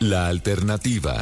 La alternativa.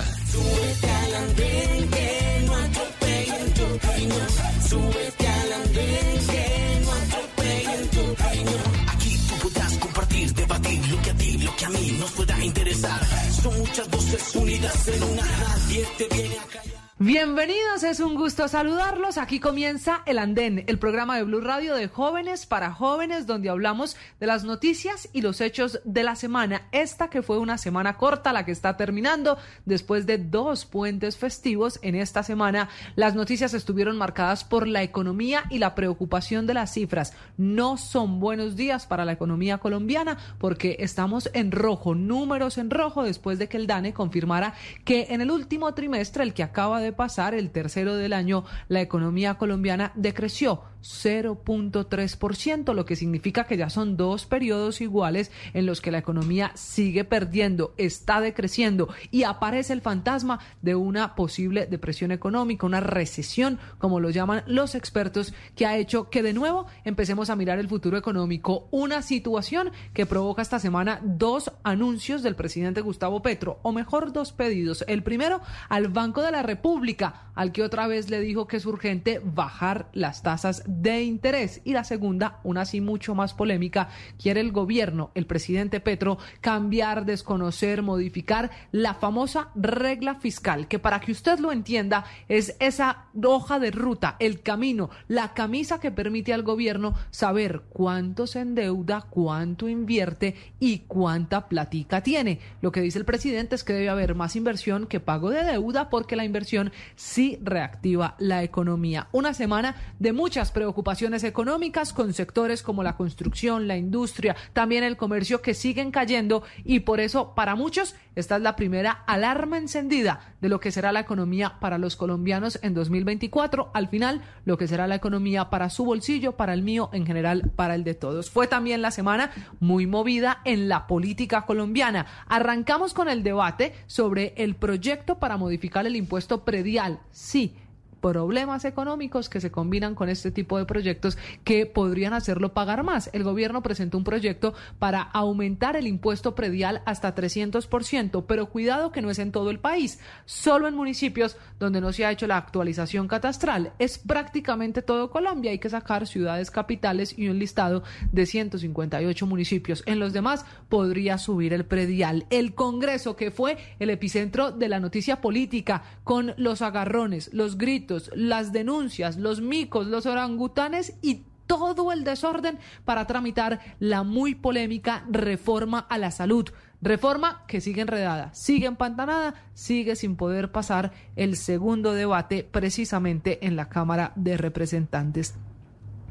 Aquí tú podrás compartir, debatir lo que a ti, lo que a mí nos pueda interesar. Son muchas voces unidas en una, nadie te viene a callar. Bienvenidos, es un gusto saludarlos. Aquí comienza El Andén, el programa de Blue Radio de jóvenes para jóvenes, donde hablamos de las noticias y los hechos de la semana. Esta que fue una semana corta, la que está terminando después de dos puentes festivos. En esta semana, las noticias estuvieron marcadas por la economía y la preocupación de las cifras. No son buenos días para la economía colombiana porque estamos en rojo, números en rojo, después de que el DANE confirmara que en el último trimestre, el que acaba de pasar, el tercero del año, la economía colombiana decreció 0.3%, lo que significa que ya son dos periodos iguales en los que la economía sigue perdiendo, está decreciendo y aparece el fantasma de una posible depresión económica, una recesión, como lo llaman los expertos, que ha hecho que de nuevo empecemos a mirar el futuro económico, una situación que provoca esta semana dos anuncios del presidente Gustavo Petro, o mejor dos pedidos. El primero al Banco de la República, al que otra vez le dijo que es urgente bajar las tasas de interés. Y la segunda, una así mucho más polémica, quiere el gobierno, el presidente Petro, cambiar, desconocer, modificar la famosa regla fiscal, que para que usted lo entienda es esa hoja de ruta, el camino, la camisa que permite al gobierno saber cuánto se endeuda, cuánto invierte y cuánta platica tiene. Lo que dice el presidente es que debe haber más inversión que pago de deuda porque la inversión sí reactiva la economía. Una semana de muchas preocupaciones económicas con sectores como la construcción, la industria, también el comercio que siguen cayendo y por eso para muchos esta es la primera alarma encendida de lo que será la economía para los colombianos en 2024, al final lo que será la economía para su bolsillo, para el mío, en general para el de todos. Fue también la semana muy movida en la política colombiana. Arrancamos con el debate sobre el proyecto para modificar el impuesto predial. Sí, problemas económicos que se combinan con este tipo de proyectos que podrían hacerlo pagar más. El gobierno presentó un proyecto para aumentar el impuesto predial hasta 300%, pero cuidado que no es en todo el país, solo en municipios donde no se ha hecho la actualización catastral. Es prácticamente todo Colombia, hay que sacar ciudades capitales y un listado de 158 municipios. En los demás podría subir el predial. El Congreso, que fue el epicentro de la noticia política, con los agarrones, los gritos, las denuncias, los micos, los orangutanes y todo el desorden para tramitar la muy polémica reforma a la salud. Reforma que sigue enredada, sigue empantanada, sigue sin poder pasar el segundo debate precisamente en la Cámara de Representantes.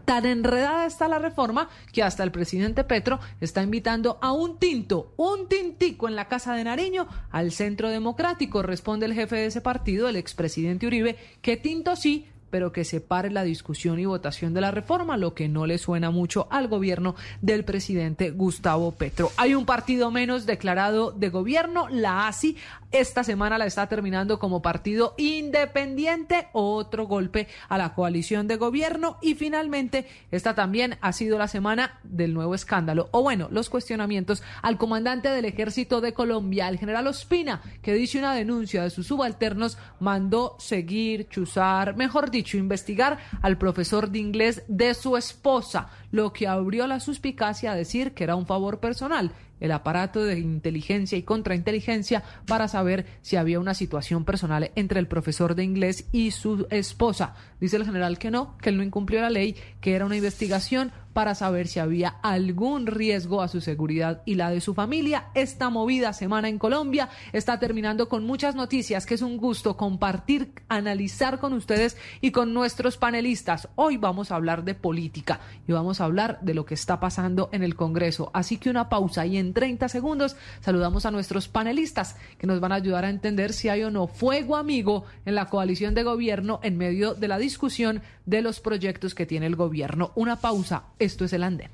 Tan enredada está la reforma que hasta el presidente Petro está invitando a un tinto, un tintico en la Casa de Nariño al Centro Democrático. Responde el jefe de ese partido, el expresidente Uribe, que tinto sí, pero que separe la discusión y votación de la reforma, lo que no le suena mucho al gobierno del presidente Gustavo Petro. Hay un partido menos declarado de gobierno, la ASI, esta semana la está terminando como partido independiente, otro golpe a la coalición de gobierno y finalmente esta también ha sido la semana del nuevo escándalo, o bueno, los cuestionamientos al comandante del ejército de Colombia, el general Ospina, que dice una denuncia de sus subalternos, mandó seguir, chuzar, mejor dicho, investigar al profesor de inglés de su esposa, lo que abrió la suspicacia a decir que era un favor personal el aparato de inteligencia y contrainteligencia para saber si había una situación personal entre el profesor de inglés y su esposa. Dice el general que no, que él no incumplió la ley, que era una investigación para saber si había algún riesgo a su seguridad y la de su familia. Esta movida semana en Colombia está terminando con muchas noticias que es un gusto compartir, analizar con ustedes y con nuestros panelistas. Hoy vamos a hablar de política y vamos a hablar de lo que está pasando en el Congreso. Así que una pausa y en 30 segundos saludamos a nuestros panelistas que nos van a ayudar a entender si hay o no fuego amigo en la coalición de gobierno en medio de la discusión de los proyectos que tiene el gobierno. Una pausa. Esto es el andén.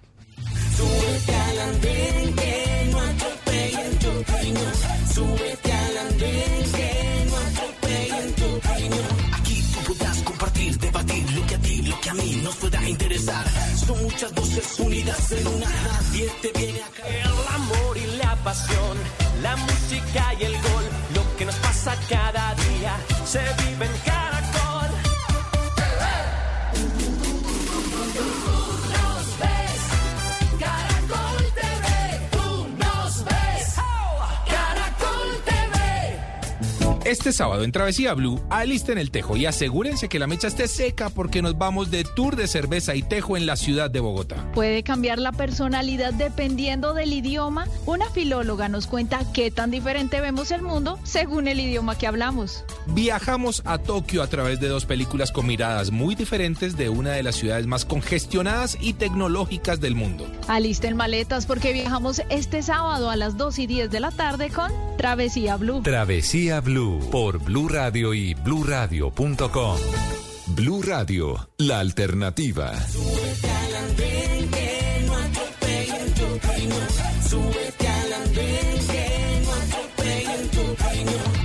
Aquí tú podrás compartir, debatir lo que a ti, lo que a mí nos pueda interesar. Son muchas voces unidas en una, nadie te viene a caer. El amor y la pasión, la música y el gol, lo que nos pasa cada día, se Este sábado en Travesía Blue, alisten el tejo y asegúrense que la mecha esté seca porque nos vamos de tour de cerveza y tejo en la ciudad de Bogotá. Puede cambiar la personalidad dependiendo del idioma. Una filóloga nos cuenta qué tan diferente vemos el mundo según el idioma que hablamos. Viajamos a Tokio a través de dos películas con miradas muy diferentes de una de las ciudades más congestionadas y tecnológicas del mundo. Alisten maletas porque viajamos este sábado a las 2 y 10 de la tarde con Travesía Blue. Travesía Blue por Blue Radio y bluradio.com. Blue Radio, la alternativa.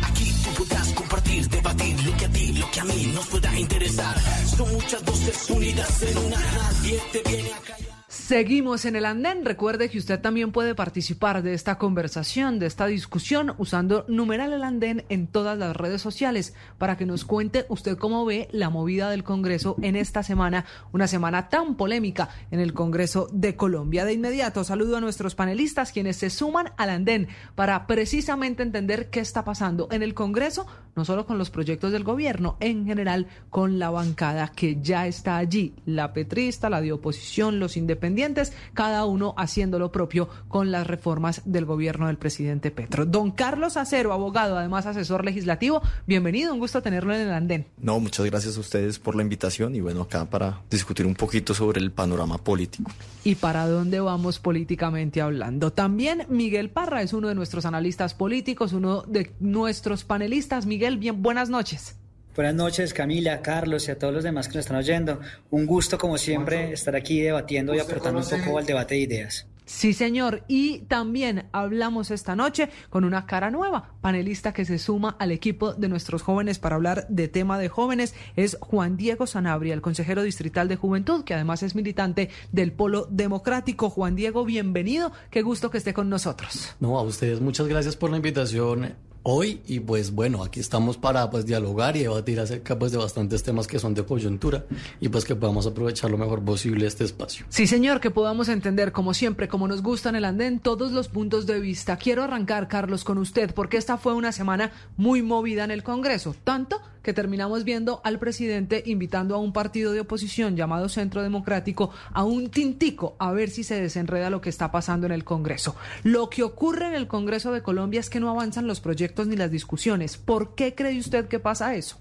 Aquí tú podrás compartir, debatir lo que a ti, lo que a mí nos pueda interesar. Son muchas voces unidas en una. Nadie te viene a callar. Seguimos en el andén. Recuerde que usted también puede participar de esta conversación, de esta discusión, usando numeral el andén en todas las redes sociales para que nos cuente usted cómo ve la movida del Congreso en esta semana, una semana tan polémica en el Congreso de Colombia. De inmediato saludo a nuestros panelistas quienes se suman al andén para precisamente entender qué está pasando en el Congreso, no solo con los proyectos del gobierno, en general con la bancada que ya está allí, la petrista, la de oposición, los independientes, cada uno haciendo lo propio con las reformas del gobierno del presidente Petro. Don Carlos Acero, abogado, además asesor legislativo, bienvenido, un gusto tenerlo en el andén. No, muchas gracias a ustedes por la invitación y bueno, acá para discutir un poquito sobre el panorama político. ¿Y para dónde vamos políticamente hablando? También Miguel Parra es uno de nuestros analistas políticos, uno de nuestros panelistas. Miguel, bien, buenas noches. Buenas noches, Camila, Carlos y a todos los demás que nos están oyendo. Un gusto, como siempre, estar aquí debatiendo y aportando un poco al debate de ideas. Sí, señor. Y también hablamos esta noche con una cara nueva, panelista que se suma al equipo de nuestros jóvenes para hablar de tema de jóvenes. Es Juan Diego Sanabria, el consejero distrital de Juventud, que además es militante del Polo Democrático. Juan Diego, bienvenido. Qué gusto que esté con nosotros. No, a ustedes muchas gracias por la invitación hoy y pues bueno, aquí estamos para pues dialogar y debatir acerca pues de bastantes temas que son de coyuntura y pues que podamos aprovechar lo mejor posible este espacio. Sí, señor, que podamos entender, como siempre, como nos gusta en el andén, todos los puntos de vista. Quiero arrancar, Carlos, con usted, porque esta fue una semana muy movida en el Congreso, tanto que terminamos viendo al presidente invitando a un partido de oposición llamado Centro Democrático a un tintico a ver si se desenreda lo que está pasando en el Congreso. Lo que ocurre en el Congreso de Colombia es que no avanzan los proyectos ni las discusiones. ¿Por qué cree usted que pasa eso?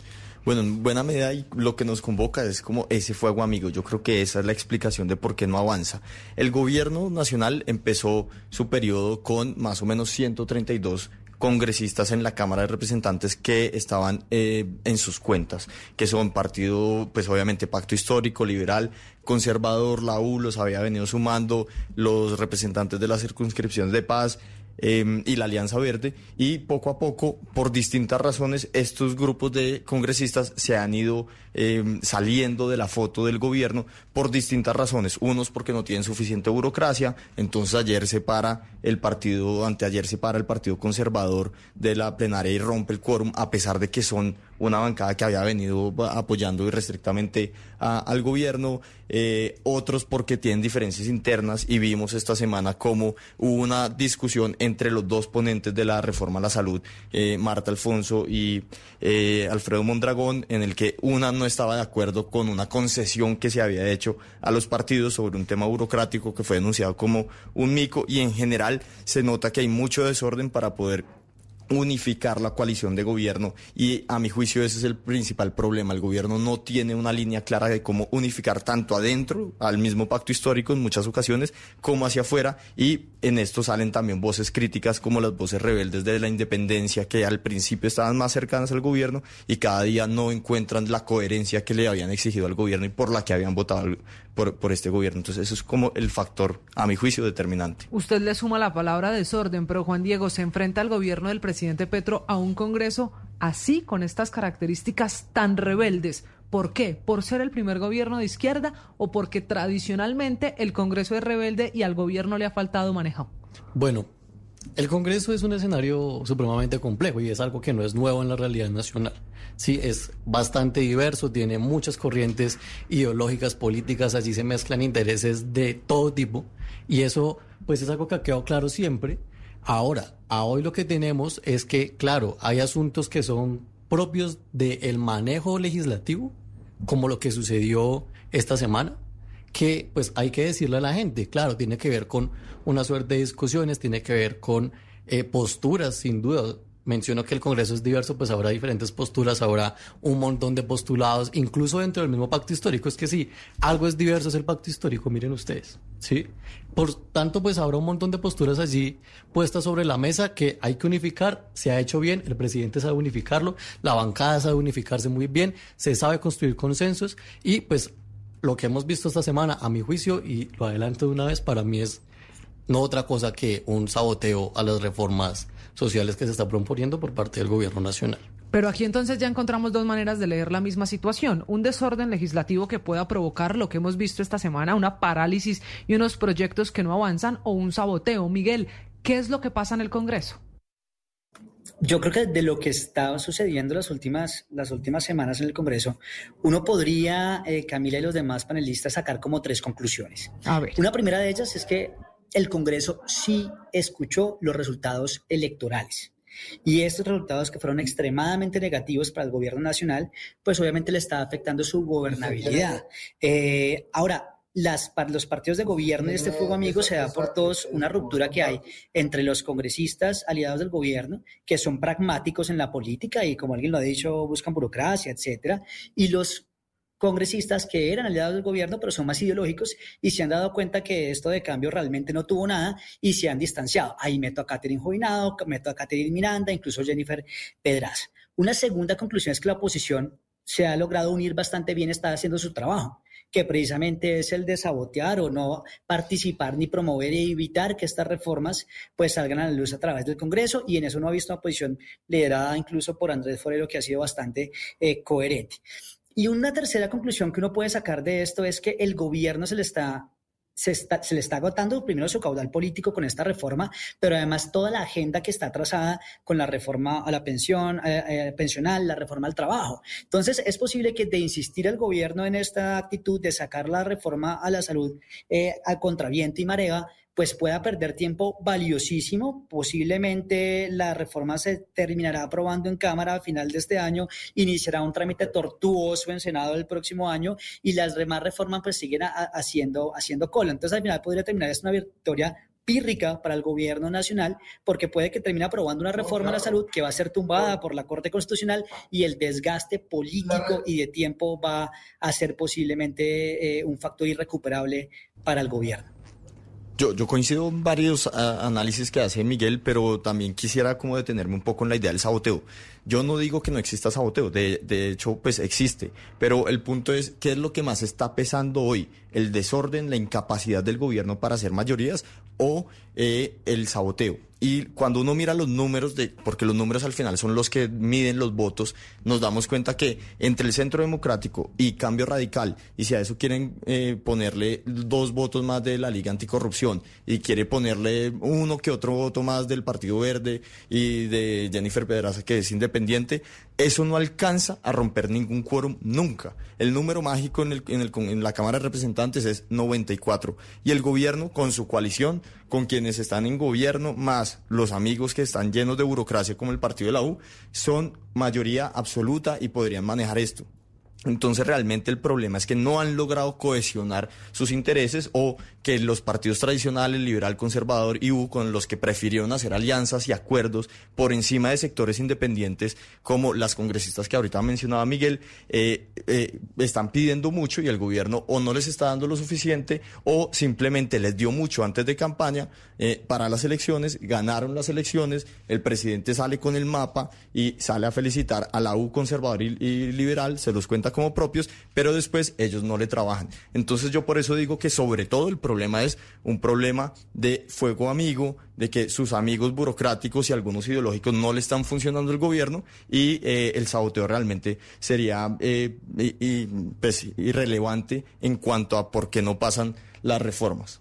Bueno, en buena medida y lo que nos convoca es como ese fuego amigo. Yo creo que esa es la explicación de por qué no avanza. El gobierno nacional empezó su periodo con más o menos 132 congresistas en la Cámara de Representantes que estaban eh, en sus cuentas, que son partido, pues obviamente Pacto Histórico, Liberal, Conservador, la U, los había venido sumando, los representantes de las circunscripciones de paz, eh, y la Alianza Verde y poco a poco, por distintas razones, estos grupos de congresistas se han ido eh, saliendo de la foto del gobierno por distintas razones. Unos porque no tienen suficiente burocracia, entonces ayer se para el partido, anteayer se para el Partido Conservador de la plenaria y rompe el quórum, a pesar de que son una bancada que había venido apoyando irrestrictamente al gobierno, eh, otros porque tienen diferencias internas y vimos esta semana cómo hubo una discusión entre los dos ponentes de la reforma a la salud, eh, Marta Alfonso y eh, Alfredo Mondragón, en el que una no estaba de acuerdo con una concesión que se había hecho a los partidos sobre un tema burocrático que fue denunciado como un mico y en general se nota que hay mucho desorden para poder unificar la coalición de gobierno y a mi juicio ese es el principal problema. El gobierno no tiene una línea clara de cómo unificar tanto adentro al mismo pacto histórico en muchas ocasiones como hacia afuera y en esto salen también voces críticas como las voces rebeldes de la independencia que al principio estaban más cercanas al gobierno y cada día no encuentran la coherencia que le habían exigido al gobierno y por la que habían votado por, por este gobierno. Entonces eso es como el factor a mi juicio determinante. Usted le suma la palabra desorden, pero Juan Diego se enfrenta al gobierno del presidente Petro a un Congreso así, con estas características tan rebeldes. ¿Por qué? ¿Por ser el primer gobierno de izquierda o porque tradicionalmente el Congreso es rebelde y al gobierno le ha faltado manejo? Bueno, El Congreso es un escenario supremamente complejo y es algo que no es nuevo en la realidad nacional. Sí, es bastante diverso, tiene muchas corrientes ideológicas, políticas, allí se mezclan intereses de todo tipo y eso pues es algo que ha quedado claro siempre. Ahora, a hoy lo que tenemos es que, claro, hay asuntos que son propios del manejo legislativo, como lo que sucedió esta semana, que pues hay que decirle a la gente, claro, tiene que ver con una suerte de discusiones, tiene que ver con eh, posturas, sin duda. Menciono que el Congreso es diverso, pues habrá diferentes posturas, habrá un montón de postulados, incluso dentro del mismo pacto histórico. Es que sí, algo es diverso, es el pacto histórico, miren ustedes, ¿sí? Por tanto, pues habrá un montón de posturas allí puestas sobre la mesa que hay que unificar, se ha hecho bien, el presidente sabe unificarlo, la bancada sabe unificarse muy bien, se sabe construir consensos y pues lo que hemos visto esta semana, a mi juicio, y lo adelanto de una vez, para mí es no otra cosa que un saboteo a las reformas sociales que se está proponiendo por parte del gobierno nacional. Pero aquí entonces ya encontramos dos maneras de leer la misma situación. Un desorden legislativo que pueda provocar lo que hemos visto esta semana, una parálisis y unos proyectos que no avanzan, o un saboteo. Miguel, ¿qué es lo que pasa en el Congreso? Yo creo que de lo que está sucediendo las últimas, las últimas semanas en el Congreso, uno podría, eh, Camila y los demás panelistas, sacar como tres conclusiones. A ver. Una primera de ellas es que el Congreso sí escuchó los resultados electorales. Y estos resultados que fueron extremadamente negativos para el gobierno nacional, pues obviamente le está afectando su gobernabilidad. Eh, ahora, las, los partidos de gobierno y este fuego amigo se da por todos una ruptura que hay entre los congresistas aliados del gobierno, que son pragmáticos en la política y como alguien lo ha dicho, buscan burocracia, etcétera, y los congresistas que eran aliados del gobierno, pero son más ideológicos y se han dado cuenta que esto de cambio realmente no tuvo nada y se han distanciado. Ahí meto a Catherine Jovinado, meto a Catherine Miranda, incluso Jennifer Pedraza. Una segunda conclusión es que la oposición se ha logrado unir bastante bien, está haciendo su trabajo que precisamente es el de sabotear o no participar ni promover y evitar que estas reformas pues salgan a la luz a través del Congreso y en eso no ha visto una posición liderada incluso por Andrés Forero que ha sido bastante eh, coherente. Y una tercera conclusión que uno puede sacar de esto es que el gobierno se le está se, le está agotando primero su caudal político con esta reforma, pero además toda la agenda que está trazada con la reforma a la pensión eh, eh, pensional, la reforma al trabajo. Entonces, es posible que de insistir el gobierno en esta actitud de sacar la reforma a la salud eh, a contraviento y marea, pues pueda perder tiempo valiosísimo. Posiblemente la reforma se terminará aprobando en Cámara a final de este año, iniciará un trámite tortuoso en Senado el próximo año y las demás reformas pues siguen haciendo, haciendo cola. Entonces al final podría terminar es una victoria pírrica para el gobierno nacional, porque puede que termine aprobando una reforma a la salud que va a ser tumbada por la Corte Constitucional y el desgaste político y de tiempo va a ser posiblemente eh, un factor irrecuperable para el gobierno. Yo, coincido en varios ah, análisis que hace Miguel, pero también quisiera como detenerme un poco en la idea del saboteo. Yo no digo que no exista saboteo, de, de hecho, pues existe, pero el punto es, ¿qué es lo que más está pesando hoy? ¿El desorden, la incapacidad del gobierno para hacer mayorías o eh, el saboteo? Y cuando uno mira los números, de, porque los números al final son los que miden los votos, nos damos cuenta que entre el Centro Democrático y Cambio Radical, y si a eso quieren eh, ponerle dos votos más de la Liga Anticorrupción, y quiere ponerle uno que otro voto más del Partido Verde y de Jennifer Pedraza, que es independiente, eso no alcanza a romper ningún quórum nunca. El número mágico en, el, en, el, en la Cámara de Representantes es 94. Y el gobierno, con su coalición, con quienes están en gobierno, más los amigos que están llenos de burocracia como el partido de la U, son mayoría absoluta y podrían manejar esto. Entonces realmente el problema es que no han logrado cohesionar sus intereses o que los partidos tradicionales, liberal, conservador y U, con los que prefirieron hacer alianzas y acuerdos por encima de sectores independientes como las congresistas que ahorita mencionaba Miguel, eh, eh, están pidiendo mucho y el gobierno o no les está dando lo suficiente o simplemente les dio mucho antes de campaña eh, para las elecciones, ganaron las elecciones, el presidente sale con el mapa y sale a felicitar a la U conservador y, y liberal, se los cuenta como propios, pero después ellos no le trabajan. Entonces yo por eso digo que sobre todo el problema es un problema de fuego amigo, de que sus amigos burocráticos y algunos ideológicos no le están funcionando el gobierno y eh, el saboteo realmente sería eh, pues, irrelevante en cuanto a por qué no pasan las reformas.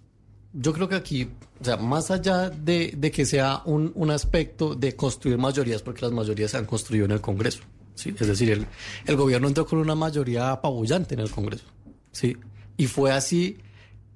yo creo que aquí, o sea, más allá de, que sea un, aspecto de construir mayorías, porque las mayorías se han construido en el Congreso, ¿sí? Es decir, el, el gobierno entró con una mayoría apabullante en el Congreso, ¿sí? Y fue así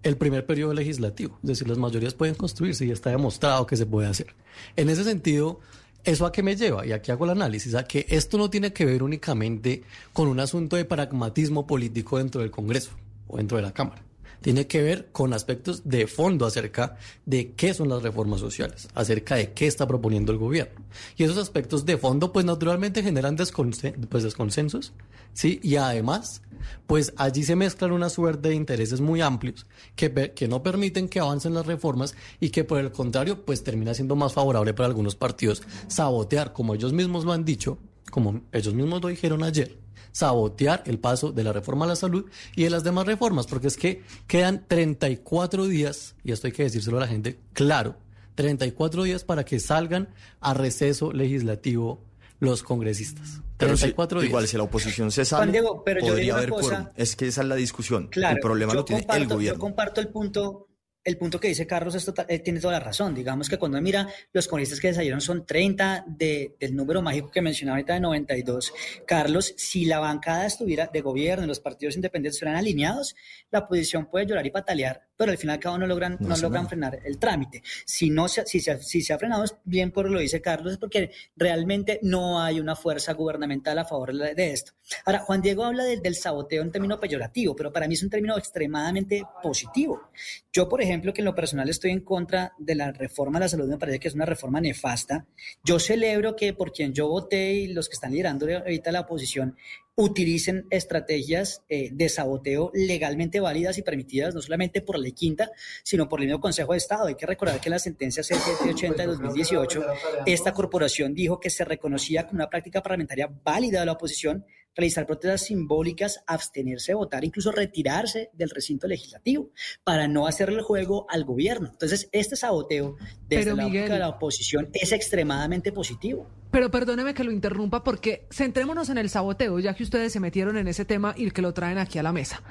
el primer periodo legislativo. Es decir, las mayorías pueden construirse y está demostrado que se puede hacer. En ese sentido, ¿eso a qué me lleva? Y aquí hago el análisis, a que esto no tiene que ver únicamente con un asunto de pragmatismo político dentro del Congreso o dentro de la Cámara tiene que ver con aspectos de fondo acerca de qué son las reformas sociales, acerca de qué está proponiendo el gobierno. Y esos aspectos de fondo, pues naturalmente generan pues, desconsensos, ¿sí? Y además, pues allí se mezclan una suerte de intereses muy amplios que, que no permiten que avancen las reformas y que por el contrario, pues termina siendo más favorable para algunos partidos sabotear, como ellos mismos lo han dicho, como ellos mismos lo dijeron ayer, sabotear el paso de la reforma a la salud y de las demás reformas, porque es que quedan 34 días, y esto hay que decírselo a la gente claro, 34 días para que salgan a receso legislativo los congresistas. 34 días. Igual si la oposición se sale, Diego, pero podría yo haber cosa. Es que esa es la discusión. Claro, el problema lo tiene el gobierno. Yo comparto el punto el punto que dice Carlos es total, eh, tiene toda la razón. Digamos que cuando mira los congresistas que salieron son 30 de, del número mágico que mencionaba ahorita de 92. Carlos, si la bancada estuviera de gobierno y los partidos independientes estuvieran alineados, la oposición puede llorar y patalear, pero al final y al cabo no logran, no, No, logran frenar el trámite. Si, no se, si, se, si se ha frenado es bien por lo dice Carlos, es porque realmente no hay una fuerza gubernamental a favor de de esto. Ahora, Juan Diego habla del- del saboteo en término peyorativo, pero para mí es un término extremadamente positivo. Yo, por ejemplo, que en lo personal estoy en contra de la reforma a la salud, me parece que es una reforma nefasta. Yo celebro que por quien yo voté y los que están liderando ahorita la oposición utilicen estrategias eh, de saboteo legalmente válidas y permitidas, no solamente por la ley quinta, sino por el mismo Consejo de Estado. Hay que recordar que en la sentencia 780 de 2018, esta corporación dijo que se reconocía como una práctica parlamentaria válida de la oposición realizar protestas simbólicas, abstenerse de votar, incluso retirarse del recinto legislativo para no hacerle el juego al gobierno. Entonces, este saboteo desde Pero, la Miguel- de la oposición es extremadamente positivo. Pero perdóneme que lo interrumpa porque centrémonos en el saboteo, ya que ustedes se metieron en ese tema y que lo traen aquí a la mesa.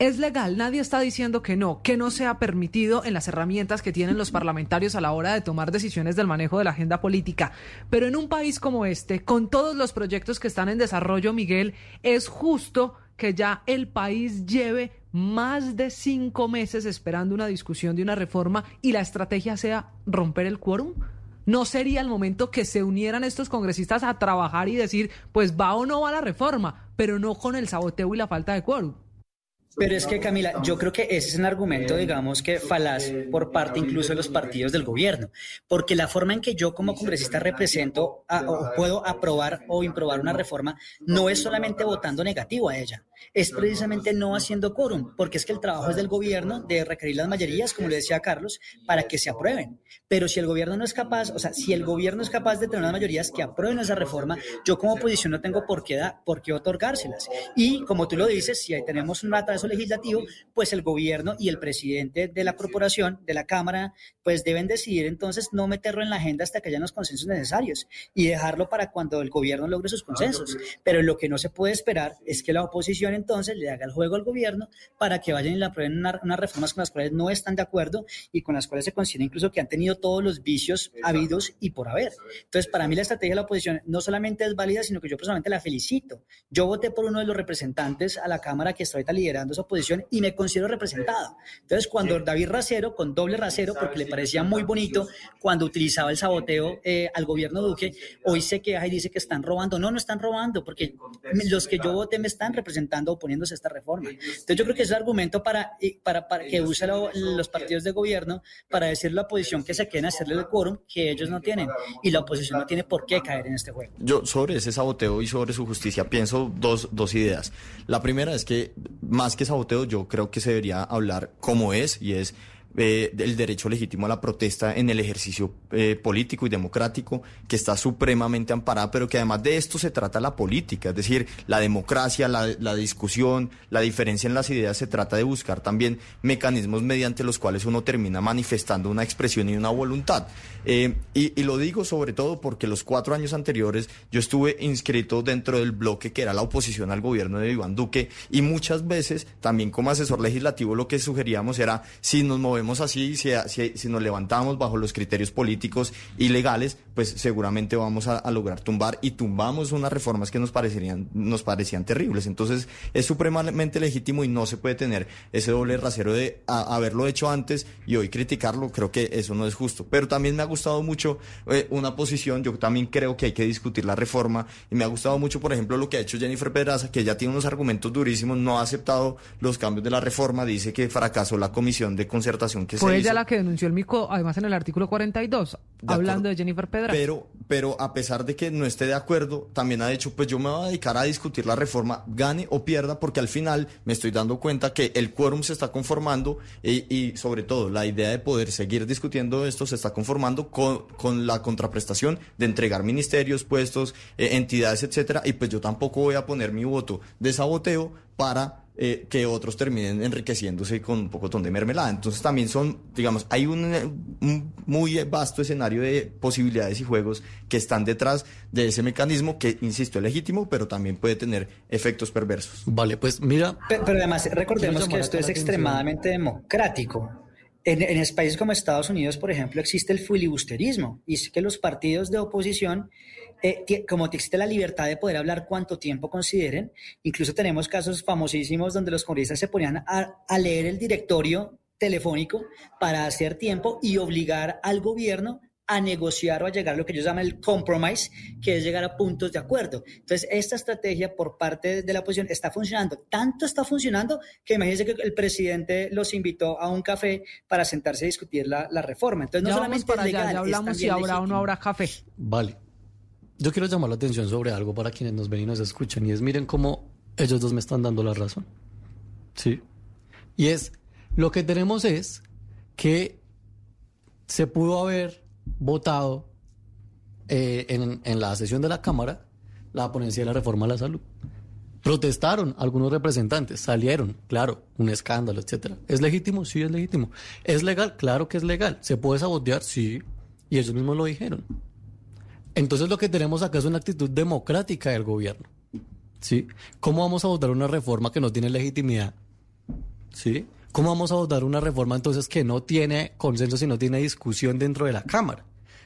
Es legal, nadie está diciendo que no, que no sea permitido en las herramientas que tienen los parlamentarios a la hora de tomar decisiones del manejo de la agenda política. Pero en un país como este, con todos los proyectos que están en desarrollo, Miguel, es justo que ya el país lleve más de cinco meses esperando una discusión de una reforma y la estrategia sea romper el quórum. ¿No sería el momento que se unieran estos congresistas a trabajar y decir, pues va o no va la reforma, pero no con el saboteo y la falta de quórum? Pero es que, Camila, yo creo que ese es un argumento, digamos, que falaz por parte incluso de los partidos del gobierno, porque la forma en que yo como congresista represento o puedo aprobar o improbar una reforma no es solamente votando negativo a ella, es precisamente no haciendo quórum, porque es que el trabajo es del gobierno de requerir las mayorías, como le decía Carlos, para que se aprueben. Pero si el gobierno no es capaz, o sea, si el gobierno es capaz de tener unas mayorías que aprueben esa reforma, yo como oposición no tengo por qué, da- por qué otorgárselas. Y como tú lo dices, si ahí tenemos un atraso legislativo, pues el gobierno y el presidente de la corporación, de la Cámara, pues deben decidir entonces no meterlo en la agenda hasta que hayan los consensos necesarios y dejarlo para cuando el gobierno logre sus consensos. Pero lo que no se puede esperar es que la oposición entonces le haga el juego al gobierno para que vayan y le aprueben una- unas reformas con las cuales no están de acuerdo y con las cuales se considera incluso que han tenido todos los vicios habidos y por haber. Entonces, para mí la estrategia de la oposición no solamente es válida, sino que yo personalmente la felicito. Yo voté por uno de los representantes a la Cámara que está ahorita liderando esa oposición y me considero representado. Entonces, cuando David Racero, con doble rasero, porque le parecía muy bonito cuando utilizaba el saboteo eh, al gobierno Duque, hoy se queja y dice que están robando. No, no están robando, porque los que yo voté me están representando oponiéndose a esta reforma. Entonces, yo creo que es el argumento para, para, para que usen lo- los partidos de gobierno para decirle a la oposición que se queden a hacerle el quórum que ellos no tienen. Y la oposición no tiene por qué caer en este juego. Yo sobre ese saboteo y sobre su justicia pienso dos, dos ideas. La primera es que más que saboteo yo creo que se debería hablar como es y es eh, el derecho legítimo a la protesta en el ejercicio eh, político y democrático que está supremamente amparada, pero que además de esto se trata la política, es decir, la democracia, la, discusión, la diferencia en las ideas, se trata de buscar también mecanismos mediante los cuales uno termina manifestando una expresión y una voluntad. Eh, y, y lo digo sobre todo porque los cuatro años anteriores yo estuve inscrito dentro del bloque que era la oposición al gobierno de Iván Duque y muchas veces también como asesor legislativo lo que sugeríamos era si nos movemos así, si, nos levantamos bajo los criterios políticos y legales, pues seguramente vamos a, lograr tumbar y tumbamos unas reformas que nos parecerían, nos parecían terribles. Entonces, es supremamente legítimo y no se puede tener ese doble rasero de haberlo hecho antes y hoy criticarlo. Creo que eso no es justo. Pero también me ha gustado mucho eh, una posición, yo también creo que hay que discutir la reforma y me ha gustado mucho, por ejemplo, lo que ha hecho Jennifer Pedraza, que ya tiene unos argumentos durísimos, no ha aceptado los cambios de la reforma, dice que fracasó la comisión de concertación que Fue se ella hizo. la que denunció el mico, además en el artículo 42, De hablando de Jennifer Pedraza. Pero, pero a pesar de que no esté de acuerdo, también ha dicho, pues yo me voy a dedicar a discutir la reforma, gane o pierda, porque al final me estoy dando cuenta que el quórum se está conformando y, y sobre todo la idea de poder seguir discutiendo esto se está conformando con, con la contraprestación de entregar ministerios, puestos, eh, entidades, etcétera, y pues yo tampoco voy a poner mi voto de saboteo para eh, que otros terminen enriqueciéndose con un pocotón de mermelada. Entonces también son, digamos, hay un, eh, un muy vasto escenario de posibilidades y juegos que están detrás de ese mecanismo que, insisto, es legítimo, pero también puede tener efectos perversos. Vale, pues mira, Pe- Pero además, recordemos que esto es extremadamente democrático. En, en es- países como Estados Unidos, por ejemplo, existe el filibusterismo y es que los partidos de oposición, eh, tie- como existe la libertad de poder hablar cuanto tiempo consideren, incluso tenemos casos famosísimos donde los congresistas se ponían a, a leer el directorio telefónico para hacer tiempo y obligar al gobierno a negociar o a llegar a lo que ellos llaman el compromise, que es llegar a puntos de acuerdo. Entonces, esta estrategia por parte de la oposición está funcionando. Tanto está funcionando que imagínense que el presidente los invitó a un café para sentarse a discutir la, la reforma. Entonces, no ya solamente para es allá, legal, ya es hablamos si habrá o no legítimo. habrá café. Vale. Yo quiero llamar la atención sobre algo para quienes nos ven y nos escuchan. Y es, miren cómo ellos dos me están dando la razón. Sí. Y es, lo que tenemos es que se pudo haber votado eh, en, en la sesión de la Cámara la ponencia de la reforma a la salud. Protestaron algunos representantes, salieron, claro, un escándalo, etcétera. ¿Es legítimo? Sí, es legítimo. ¿Es legal? Claro que es legal. ¿Se puede sabotear? Sí. Y ellos mismos lo dijeron. Entonces lo que tenemos acá es una actitud democrática del gobierno. ¿Sí? ¿Cómo vamos a votar una reforma que no tiene legitimidad? ¿Sí? ¿Cómo vamos a votar una reforma entonces que no tiene consenso y no tiene discusión dentro de la Cámara?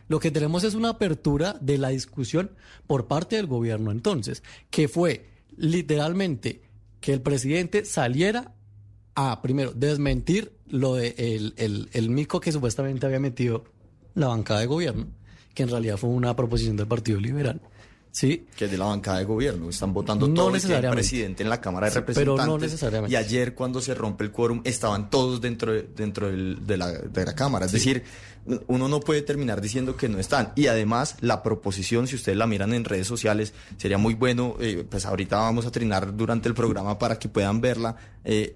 Lo que tenemos es una apertura de la discusión por parte del gobierno entonces, que fue literalmente que el presidente saliera a, primero, desmentir lo de el, el, el mico que supuestamente había metido la bancada de gobierno, que en realidad fue una proposición del Partido Liberal. ¿Sí? Que es de la bancada de gobierno. Están votando No todo el presidente en la Cámara de Sí, pero no Representantes. necesariamente. Y ayer, cuando se rompe el quórum, estaban todos dentro de, dentro del- de, la, de la Cámara. Es decir, uno no puede terminar diciendo que no están. Y además, la proposición, si ustedes la miran en redes sociales, sería muy bueno. eh, pues ahorita vamos a trinar durante el programa para que puedan verla. eh,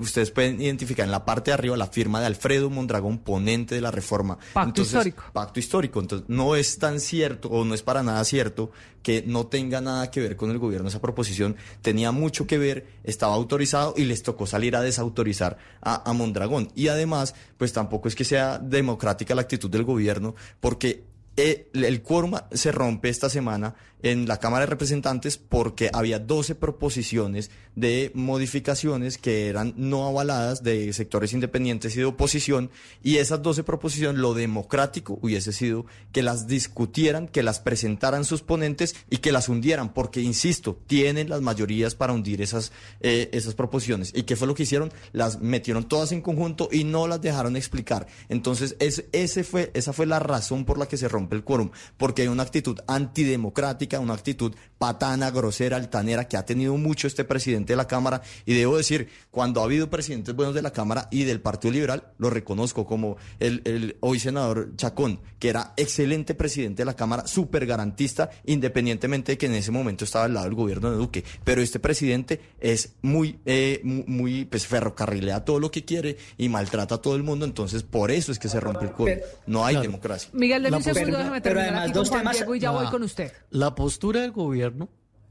ustedes pueden identificar en la parte de arriba la firma de Alfredo Mondragón, ponente de la reforma. Pacto histórico. Pacto histórico. Entonces, no es tan cierto o no es para nada cierto que no tenga nada que ver con el gobierno esa proposición. Tenía mucho que ver, estaba autorizado y les tocó salir a desautorizar a, a Mondragón. Y además, pues tampoco es que sea democrática la actitud del gobierno, porque eh, el quórum se rompe esta semana en la Cámara de Representantes porque había 12 proposiciones de modificaciones que eran no avaladas de sectores independientes y de oposición y esas 12 proposiciones lo democrático hubiese sido que las discutieran, que las presentaran sus ponentes y que las hundieran porque, insisto, tienen las mayorías para hundir esas, eh, esas proposiciones. ¿Y qué fue lo que hicieron? Las metieron todas en conjunto y no las dejaron explicar. Entonces, es, ese fue, esa fue la razón por la que se rompe el quórum, porque hay una actitud antidemocrática, una actitud patana, grosera, altanera que ha tenido mucho este presidente de la Cámara. Y debo decir, cuando ha habido presidentes buenos de la Cámara y del Partido Liberal, lo reconozco como el, el hoy senador Chacón, que era excelente presidente de la Cámara, súper garantista, independientemente de que en ese momento estaba al lado del gobierno de Duque. Pero este presidente es muy, eh, mu- muy, pues ferrocarrilea todo lo que quiere y maltrata a todo el mundo. Entonces, por eso es que se rompe el quórum. No hay Claro. democracia. Miguel, deme un segundo, postura- déjeme pero terminar además aquí con dos Juan temas- Diego y ya No. voy con usted. La postura del gobierno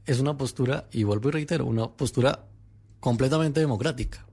es una postura, y vuelvo y reitero, una postura completamente democrática,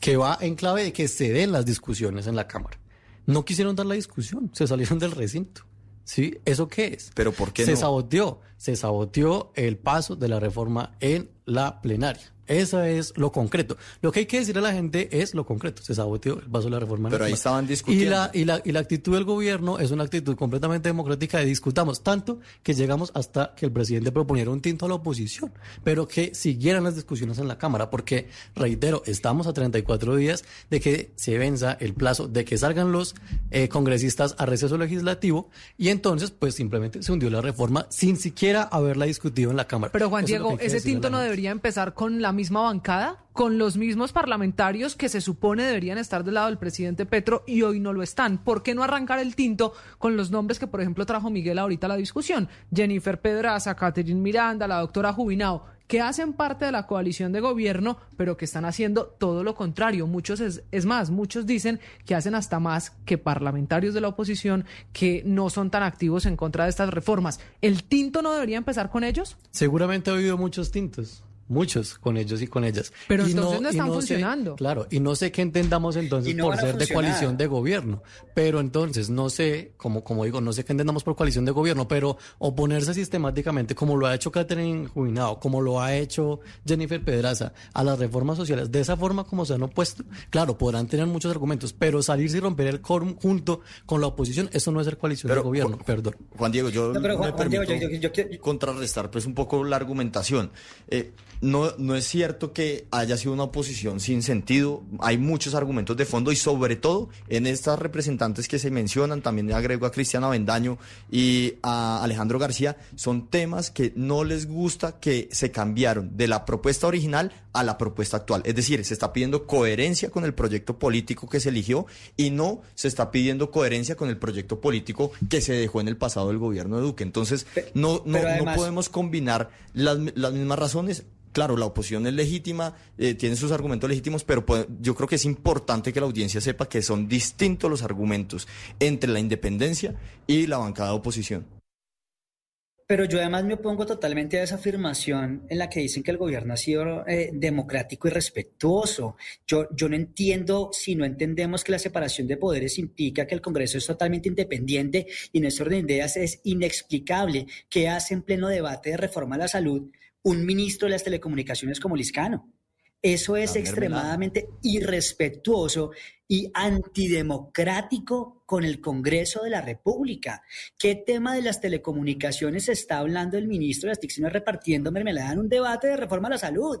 que va en clave de que se den las discusiones en la Cámara. No quisieron dar la discusión, se salieron del recinto. ¿Sí? ¿Eso qué es? Pero ¿por qué se no? saboteó, se saboteó el paso de la reforma en la plenaria. Eso es lo concreto. Lo que hay que decir a la gente es lo concreto. Se saboteó el paso de la reforma. Pero ahí estaban discutiendo. Y la, y, la, y la actitud del gobierno es una actitud completamente democrática de discutamos, tanto que llegamos hasta que el presidente proponiera un tinto a la oposición, pero que siguieran las discusiones en la Cámara, porque, reitero, estamos a 34 días de que se venza el plazo, de que salgan los eh, congresistas a receso legislativo, y entonces, pues simplemente se hundió la reforma sin siquiera haberla discutido en la Cámara. Pero Juan Eso Diego, ese tinto no debería empezar con la misma bancada, con los mismos parlamentarios que se supone deberían estar del lado del presidente Petro y hoy no lo están. ¿Por qué no arrancar el tinto con los nombres que, por ejemplo, trajo Miguel ahorita a la discusión? Jennifer Pedraza, Catherine Miranda, la doctora Jubinao, que hacen parte de la coalición de gobierno, pero que están haciendo todo lo contrario. Muchos es, es más, muchos dicen que hacen hasta más que parlamentarios de la oposición que no son tan activos en contra de estas reformas. ¿El tinto no debería empezar con ellos? Seguramente ha habido muchos tintos. Muchos con ellos y con ellas. Pero Y entonces no están funcionando. claro, y no sé qué entendamos entonces no por ser de coalición de gobierno. Pero entonces, no sé, como, como digo, no sé qué entendamos por coalición de gobierno, pero oponerse sistemáticamente, como lo ha hecho Catherine Jubinado, como lo ha hecho Jennifer Pedraza, a las reformas sociales, de esa forma como se han opuesto, claro, podrán tener muchos argumentos, pero salirse y romper el quórum junto con la oposición, eso no es ser coalición Pero, de gobierno, perdón. Juan Diego, yo No, pero Juan- me Juan Diego, permito yo- yo- yo quiero- contrarrestar pues un poco la argumentación. Eh, no, no es cierto que haya sido una oposición sin sentido. Hay muchos argumentos de fondo y sobre todo en estas representantes que se mencionan, también agrego a Cristiana Vendaño y a Alejandro García, son temas que no les gusta que se cambiaron de la propuesta original a la propuesta actual. Es decir, se está pidiendo coherencia con el proyecto político que se eligió y no se está pidiendo coherencia con el proyecto político que se dejó en el pasado del gobierno de Duque. Entonces, no, no, no podemos combinar las, las mismas razones. Claro, la oposición es legítima, eh, tiene sus argumentos legítimos, pero pues, yo creo que es importante que la audiencia sepa que son distintos los argumentos entre la independencia y la bancada de oposición. Pero yo además me opongo totalmente a esa afirmación en la que dicen que el gobierno ha sido eh, democrático y respetuoso. Yo, no entiendo si no entendemos que la separación de poderes implica que el Congreso es totalmente independiente y en ese orden de ideas es inexplicable que hace en pleno debate de reforma a la salud un ministro de las telecomunicaciones como Liscano. Eso es extremadamente irrespetuoso y antidemocrático con el Congreso de la República. ¿Qué tema de las telecomunicaciones está hablando el ministro de las TIC repartiendo mermelada en un debate de reforma a la salud?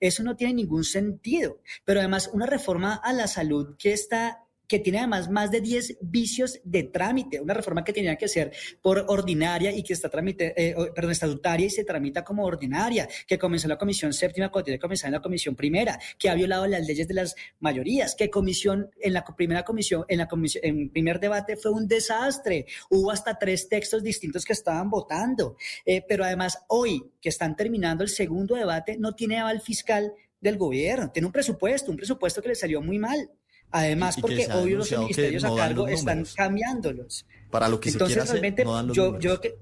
Eso no tiene ningún sentido. Pero además, una reforma a la salud que está que tiene además más de 10 vicios de trámite, una reforma que tenía que ser por ordinaria y que está tramite, eh, perdón, estatutaria y se tramita como ordinaria, que comenzó en la comisión séptima cuando tiene que comenzar en la comisión primera, que ha violado las leyes de las mayorías, que comisión en la primera comisión, en la comisión, en primer debate fue un desastre, hubo hasta tres textos distintos que estaban votando, Eh, pero además hoy que están terminando el segundo debate no tiene aval fiscal del gobierno, tiene un presupuesto, un presupuesto que le salió muy mal. Además, Y- y que porque obvio los ministerios no a cargo están números. cambiándolos. Para lo que Entonces, se quiere hacer, realmente, no dan los yo, números. yo que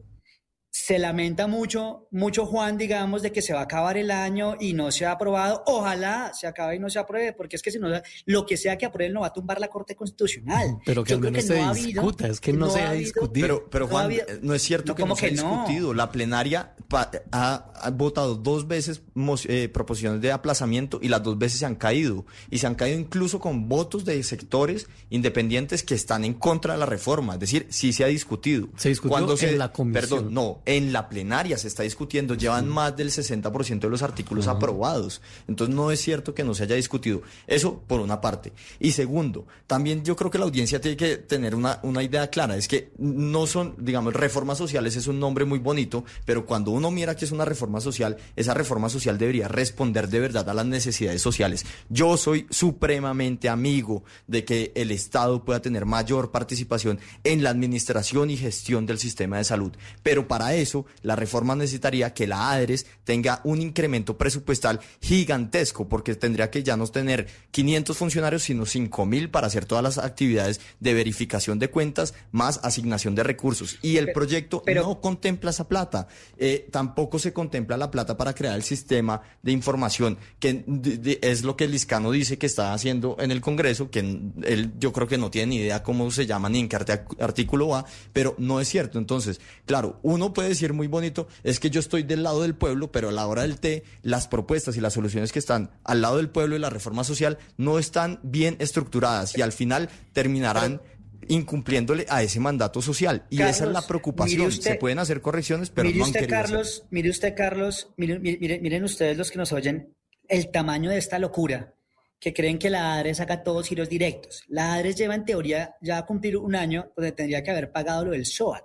se lamenta mucho, mucho Juan, digamos, de que se va a acabar el año y no se ha aprobado. Ojalá se acabe y no se apruebe, porque es que si no, lo que sea que aprueben lo va a tumbar la Corte Constitucional. Pero que Yo al creo menos no se ha habido- discuta, es que no, se ha ha habido- discutido. Pero, pero No Juan, no es cierto no, que ¿cómo no se ha que no? discutido. La plenaria pa- ha, ha votado dos veces eh, proposiciones de aplazamiento y las dos veces se han caído. Y se han caído incluso con votos de sectores independientes que están en contra de la reforma. Es decir, sí se ha discutido. Se discutió en la comisión. Perdón, no, en la plenaria se está discutiendo. Llevan más del 60% de los artículos aprobados. Entonces no es cierto que no se haya discutido. Eso por una parte. Y segundo, también yo creo que la audiencia tiene que tener una, una idea clara. Es que no son, digamos, reformas sociales es un nombre muy bonito, pero cuando uno mira que es una reforma social, esa reforma social debería responder de verdad a las necesidades sociales. Yo soy supremamente amigo de que el Estado pueda tener mayor participación en la administración y gestión del sistema de salud. Pero para eso, la reforma necesitaría que la ADRES tenga un incremento presupuestal gigantesco, porque tendría que ya no tener 500 funcionarios, sino 5 mil para hacer todas las actividades de verificación de cuentas, más asignación de recursos. Y el Pero- proyecto pero- no contempla esa plata. Eh, tampoco se contempla la plata para crear el sistema de información, que de- de- es lo que el Liscano dice que está haciendo en el Congreso, que él yo creo que no tiene ni idea cómo se llama ni en qué artículo va, pero no es cierto. Entonces, claro, uno puede puede decir muy bonito, es que yo estoy del lado del pueblo, pero a la hora del té, las propuestas y las soluciones que están al lado del pueblo y la reforma social no están bien estructuradas y al final terminarán incumpliéndole a ese mandato social. Y esa es la preocupación. usted- Se pueden hacer correcciones, pero mire no han usted, hacer. Carlos, mire usted, Carlos, mire- mire- mire- miren ustedes los que nos oyen, el tamaño de esta locura, que creen que la ADRES saca todos giros directos. La ADRES lleva en teoría ya a cumplir un año donde tendría que haber pagado lo del SOAT.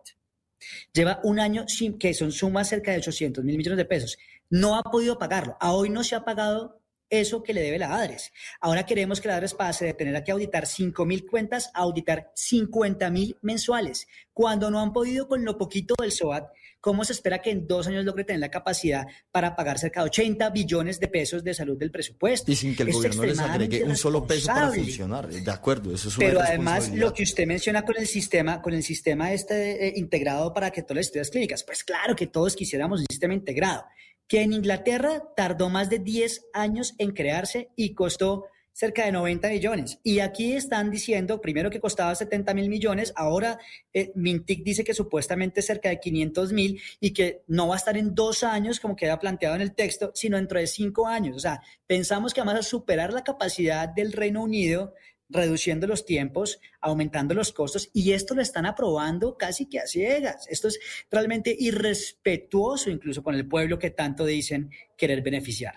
Lleva un año sin, que son sumas cerca de 800 mil millones de pesos. No ha podido pagarlo. A hoy no se ha pagado eso que le debe la ADRES. Ahora queremos que la ADRES pase de tener que auditar 5 mil cuentas a auditar 50 mil mensuales. Cuando no han podido con lo poquito del SOAT, ¿cómo se espera que en dos años logre tener la capacidad para pagar cerca de 80 billones de pesos de salud del presupuesto? Y sin que el Esto gobierno les agregue un solo peso para funcionar. De acuerdo, eso es una Pero además, lo que usted menciona con el sistema, con el sistema este eh, integrado para que todas las estudias clínicas, pues claro que todos quisiéramos un sistema integrado, que en Inglaterra tardó más de 10 años en crearse y costó cerca de 90 millones. Y aquí están diciendo, primero que costaba 70 mil millones, ahora eh, Mintic dice que supuestamente cerca de 500 mil y que no va a estar en dos años, como queda planteado en el texto, sino dentro de cinco años. O sea, pensamos que vamos a superar la capacidad del Reino Unido reduciendo los tiempos, aumentando los costos, y esto lo están aprobando casi que a ciegas. Esto es realmente irrespetuoso incluso con el pueblo que tanto dicen querer beneficiar.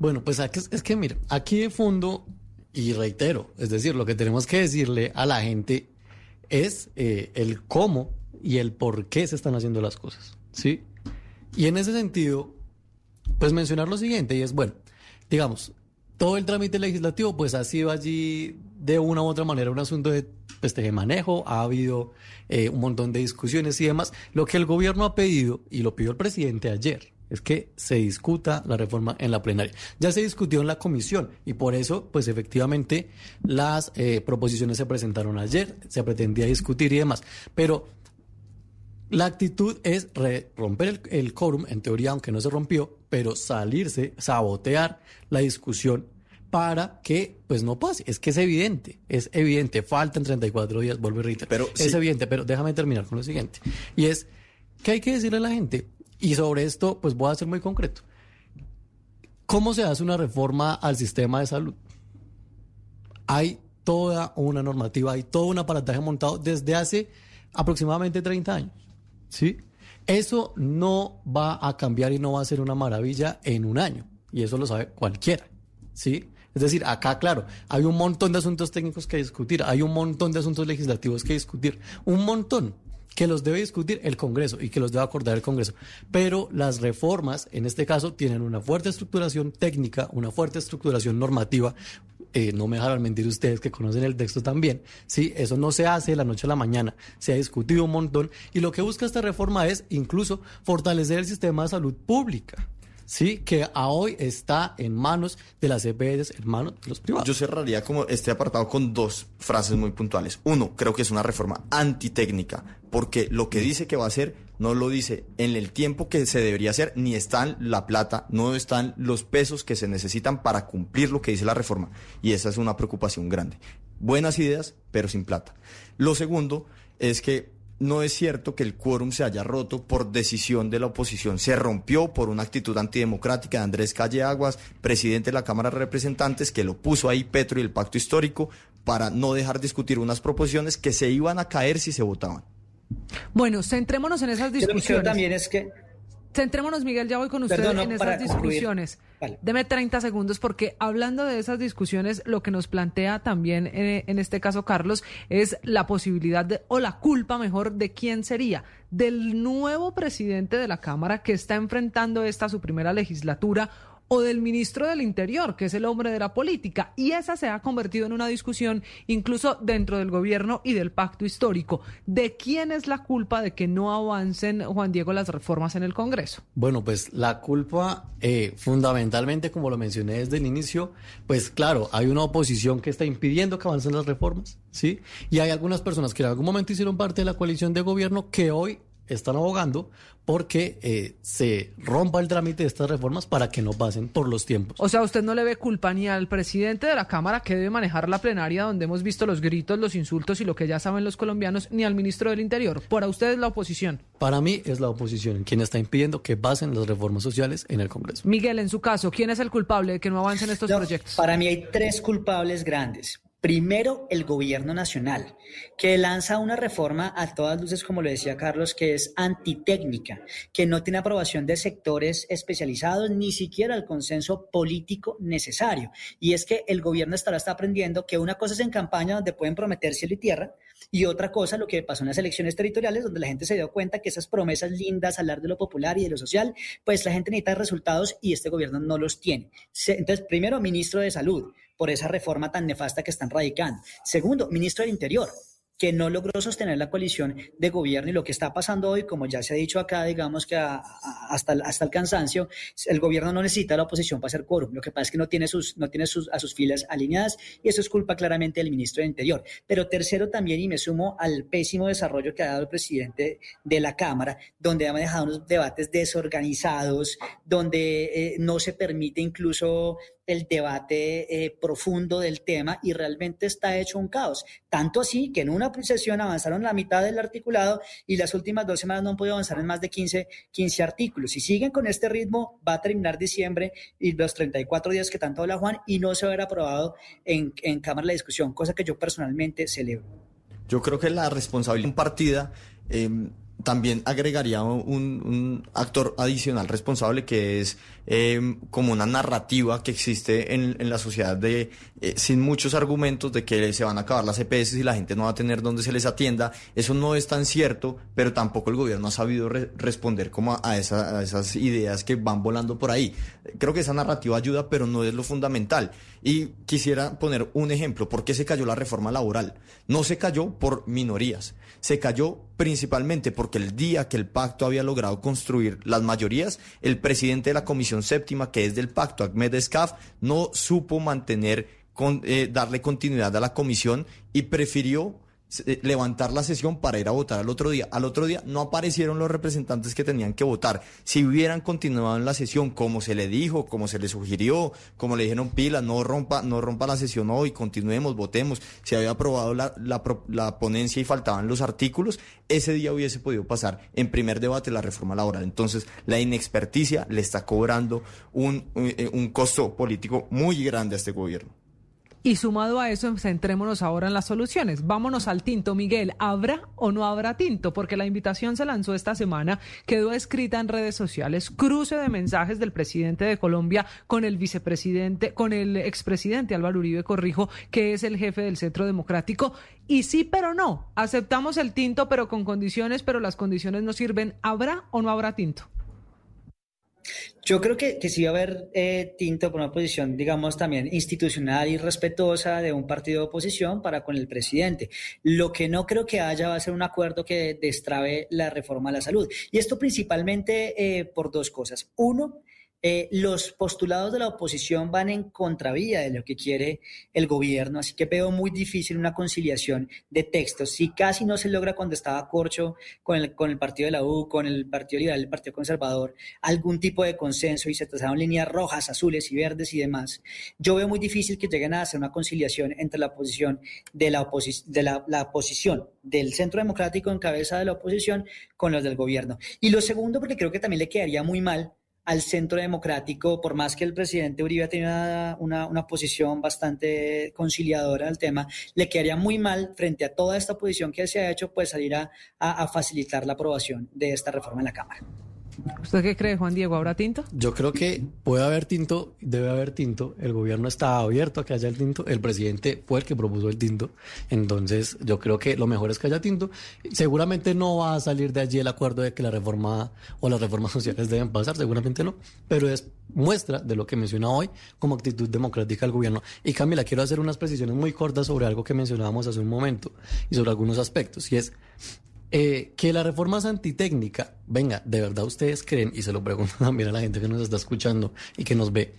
Bueno, pues es que mira, aquí de fondo, y reitero, es decir, lo que tenemos que decirle a la gente es eh, el cómo y el por qué se están haciendo las cosas, ¿sí? Y en ese sentido, pues mencionar lo siguiente, y es, bueno, digamos, todo el trámite legislativo, pues ha sido allí de una u otra manera un asunto de, pues, de manejo, ha habido eh, un montón de discusiones y demás. Lo que el gobierno ha pedido, y lo pidió el presidente ayer, es que se discuta la reforma en la plenaria. Ya se discutió en la comisión y por eso, pues efectivamente, las eh, proposiciones se presentaron ayer, se pretendía discutir y demás. Pero la actitud es romper el, el quórum, en teoría, aunque no se rompió, pero salirse, sabotear la discusión para que pues no pase. Es que es evidente, es evidente. Faltan 34 días, vuelvo y reitero. Pero es sí. evidente, pero déjame terminar con lo siguiente. Y es que hay que decirle a la gente, y sobre esto pues voy a ser muy concreto. ¿Cómo se hace una reforma al sistema de salud? Hay toda una normativa, hay todo un aparataje montado desde hace aproximadamente 30 años. ¿Sí? Eso no va a cambiar y no va a ser una maravilla en un año. Y eso lo sabe cualquiera. ¿Sí? Es decir, acá, claro, hay un montón de asuntos técnicos que discutir, hay un montón de asuntos legislativos que discutir, un montón que los debe discutir el Congreso y que los debe acordar el Congreso. Pero las reformas, en este caso, tienen una fuerte estructuración técnica, una fuerte estructuración normativa. Eh, no me dejarán mentir ustedes que conocen el texto también. Sí, eso no se hace de la noche a la mañana. Se ha discutido un montón y lo que busca esta reforma es incluso fortalecer el sistema de salud pública. Sí, que a hoy está en manos de las EPS, en manos de los privados. Yo cerraría como este apartado con dos frases muy puntuales. Uno, creo que es una reforma antitécnica, porque lo que dice que va a hacer no lo dice en el tiempo que se debería hacer, ni están la plata, no están los pesos que se necesitan para cumplir lo que dice la reforma. Y esa es una preocupación grande. Buenas ideas, pero sin plata. Lo segundo es que no es cierto que el quórum se haya roto por decisión de la oposición. Se rompió por una actitud antidemocrática de Andrés Calle Aguas, presidente de la Cámara de Representantes, que lo puso ahí Petro y el Pacto Histórico para no dejar discutir unas proposiciones que se iban a caer si se votaban. Bueno, centrémonos en esas discusiones. también es que Centrémonos, Miguel, ya voy con usted Perdón, no, en esas discusiones. Vale. Deme 30 segundos porque hablando de esas discusiones, lo que nos plantea también eh, en este caso Carlos es la posibilidad de, o la culpa mejor de quién sería, del nuevo presidente de la Cámara que está enfrentando esta su primera legislatura o del ministro del Interior, que es el hombre de la política. Y esa se ha convertido en una discusión incluso dentro del gobierno y del pacto histórico. ¿De quién es la culpa de que no avancen, Juan Diego, las reformas en el Congreso? Bueno, pues la culpa, eh, fundamentalmente, como lo mencioné desde el inicio, pues claro, hay una oposición que está impidiendo que avancen las reformas, ¿sí? Y hay algunas personas que en algún momento hicieron parte de la coalición de gobierno que hoy están abogando porque eh, se rompa el trámite de estas reformas para que no pasen por los tiempos. O sea, usted no le ve culpa ni al presidente de la Cámara que debe manejar la plenaria donde hemos visto los gritos, los insultos y lo que ya saben los colombianos, ni al ministro del Interior. Para usted es la oposición. Para mí es la oposición quien está impidiendo que pasen las reformas sociales en el Congreso. Miguel, en su caso, ¿quién es el culpable de que no avancen estos No, proyectos? Para mí hay tres culpables grandes. Primero, el gobierno nacional, que lanza una reforma a todas luces, como lo decía Carlos, que es antitécnica, que no tiene aprobación de sectores especializados, ni siquiera el consenso político necesario. Y es que el gobierno hasta ahora está aprendiendo que una cosa es en campaña donde pueden prometer cielo y tierra, y otra cosa, lo que pasó en las elecciones territoriales, donde la gente se dio cuenta que esas promesas lindas, hablar de lo popular y de lo social, pues la gente necesita resultados y este gobierno no los tiene. Entonces, primero, ministro de Salud, por esa reforma tan nefasta que están radicando. Segundo, ministro del Interior que no logró sostener la coalición de gobierno y lo que está pasando hoy, como ya se ha dicho acá, digamos que a- a- hasta, el- hasta el cansancio, el gobierno no necesita la oposición para hacer quórum. Lo que pasa es que no tiene, sus, no tiene sus, a sus filas alineadas y eso es culpa claramente del ministro del Interior. Pero tercero también, y me sumo al pésimo desarrollo que ha dado el presidente de la Cámara, donde ha manejado unos debates desorganizados, donde eh, no se permite incluso el debate eh, profundo del tema y realmente está hecho un caos. Tanto así que en una sesión avanzaron la mitad del articulado y las últimas dos semanas no han podido avanzar en más de 15, 15 artículos. Si siguen con este ritmo, va a terminar diciembre y los 34 días que tanto habla Juan y no se va a aprobado en, en Cámara la discusión, cosa que yo personalmente celebro. Yo creo que la responsabilidad compartida eh, también agregaría un, actor adicional responsable que es eh, como una narrativa que existe en, la sociedad de eh, sin muchos argumentos de que se van a acabar las EPS y la gente no va a tener donde se les atienda. Eso no es tan cierto, pero tampoco el gobierno ha sabido re- responder como a, a esas ideas que van volando por ahí. Creo que esa narrativa ayuda, pero no es lo fundamental. Y quisiera poner un ejemplo. ¿Por qué se cayó la reforma laboral? No se cayó por minorías. Se cayó principalmente porque el día que el pacto había logrado construir las mayorías, el presidente de la Comisión Séptima, que es del pacto, Ahmed Escaf, no supo mantener, con, eh, darle continuidad a la comisión y prefirió levantar la sesión para ir a votar al otro día. Al otro día no aparecieron los representantes que tenían que votar. Si hubieran continuado en la sesión como se le dijo, como se le sugirió, como le dijeron pila, no rompa, no rompa la sesión hoy, continuemos, votemos. Se había aprobado la, la la ponencia y faltaban los artículos, ese día hubiese podido pasar en primer debate la reforma laboral. Entonces, la inexperticia le está cobrando un, un, eh, un costo político muy grande a este gobierno. Y sumado a eso, centrémonos ahora en las soluciones. Vámonos al tinto, Miguel. ¿Habrá o no habrá tinto? Porque la invitación se lanzó esta semana, quedó escrita en redes sociales, cruce de mensajes del presidente de Colombia con el vicepresidente, con el expresidente Álvaro Uribe Corrijo, que es el jefe del Centro Democrático. Y sí, pero no. Aceptamos el tinto, pero con condiciones, pero las condiciones no sirven. ¿Habrá o no habrá tinto? Yo creo que, que sí va a haber eh, tinto por una posición, digamos, también institucional y respetuosa de un partido de oposición para con el presidente. Lo que no creo que haya va a ser un acuerdo que destrabe la reforma a la salud. Y esto principalmente eh, por dos cosas. Uno, eh, los postulados de la oposición van en contravía de lo que quiere el gobierno, así que veo muy difícil una conciliación de textos. Si casi no se logra cuando estaba Corcho con el, partido de la U, con el Partido Liberal, el Partido Conservador, algún tipo de consenso y se trazaron líneas rojas, azules y verdes y demás, yo veo muy difícil que lleguen a hacer una conciliación entre la oposición la oposición del Centro Democrático en cabeza de la oposición con los del gobierno. Y lo segundo, porque creo que también le quedaría muy mal al centro democrático, por más que el presidente Uribe tenga una, una, una, posición bastante conciliadora al tema, le quedaría muy mal frente a toda esta posición que se ha hecho, pues salir a, a facilitar la aprobación de esta reforma en la Cámara. ¿Usted qué cree, Juan Diego? ¿Habrá tinto? Yo creo que puede haber tinto, debe haber tinto. El gobierno está abierto a que haya el tinto. El presidente fue el que propuso el tinto. Entonces, yo creo que lo mejor es que haya tinto. Seguramente no va a salir de allí el acuerdo de que la reforma o las reformas sociales deben pasar, seguramente no. Pero es muestra de lo que menciona hoy como actitud democrática del gobierno. Y Camila, quiero hacer unas precisiones muy cortas sobre algo que mencionábamos hace un momento y sobre algunos aspectos. Y es eh, que la reforma es antitécnica. Venga, ¿de verdad ustedes creen, y se lo pregunto también a la gente que nos está escuchando y que nos ve,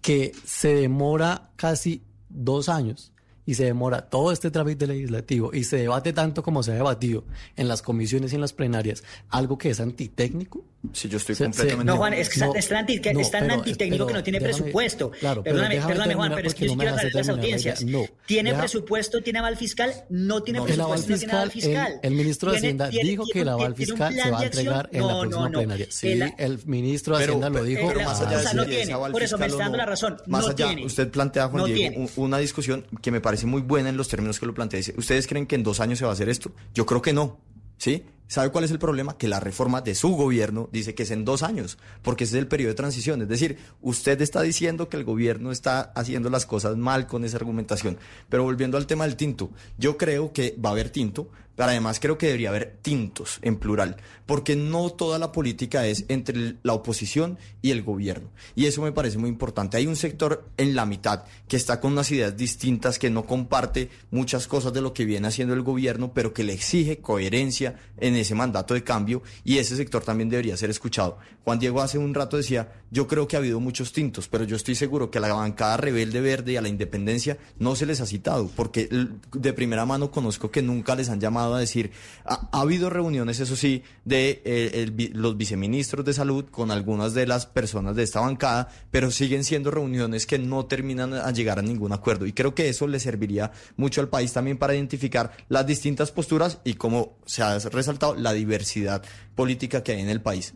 que se demora casi dos años y se demora todo este trámite legislativo y se debate tanto como se ha debatido en las comisiones y en las plenarias, algo que es antitécnico. Sí, yo estoy Se- completamente... No, Juan, es, que No, es tan, anti- no, es tan pero- antitécnico que no tiene déjame- presupuesto. claro, perdóname, perdóname, Juan, pero es que yo no quiero aclarar las audiencias. No, ¿Tiene deja- presupuesto, tiene aval fiscal? No tiene No, el aval presupuesto, no tiene aval fiscal, el, el ministro de Hacienda tiene- dijo tiene que el aval fiscal se va a entregar en la próxima no. plenaria. Sí, El- el, ministro de Pero- Hacienda lo dijo. pero más allá de no si tiene, por eso me está dando la razón, Más allá, usted plantea, Juan Diego, una discusión que me parece muy buena en los términos que lo plantea. Dice, ¿ustedes creen que en dos años se va a hacer esto? Yo creo que no. ¿Sí? ¿Sabe cuál es el problema? Que la reforma de su gobierno dice que es en dos años, porque ese es el periodo de transición. Es decir, usted está diciendo que el gobierno está haciendo las cosas mal con esa argumentación. Pero volviendo al tema del tinto, yo creo que va a haber tinto, pero además creo que debería haber tintos en plural, porque no toda la política es entre la oposición y el gobierno. Y eso me parece muy importante. Hay un sector en la mitad que está con unas ideas distintas, que no comparte muchas cosas de lo que viene haciendo el gobierno, pero que le exige coherencia en ese mandato de cambio y ese sector también debería ser escuchado. Juan Diego hace un rato decía, yo creo que ha habido muchos tintos, pero yo estoy seguro que a la bancada rebelde verde y a la independencia no se les ha citado, porque de primera mano conozco que nunca les han llamado a decir, ha, ha habido reuniones, eso sí, de eh, los viceministros de salud con algunas de las personas de esta bancada, pero siguen siendo reuniones que no terminan a llegar a ningún acuerdo. Y creo que eso le serviría mucho al país también para identificar las distintas posturas y, como se ha resaltado, la diversidad política que hay en el país.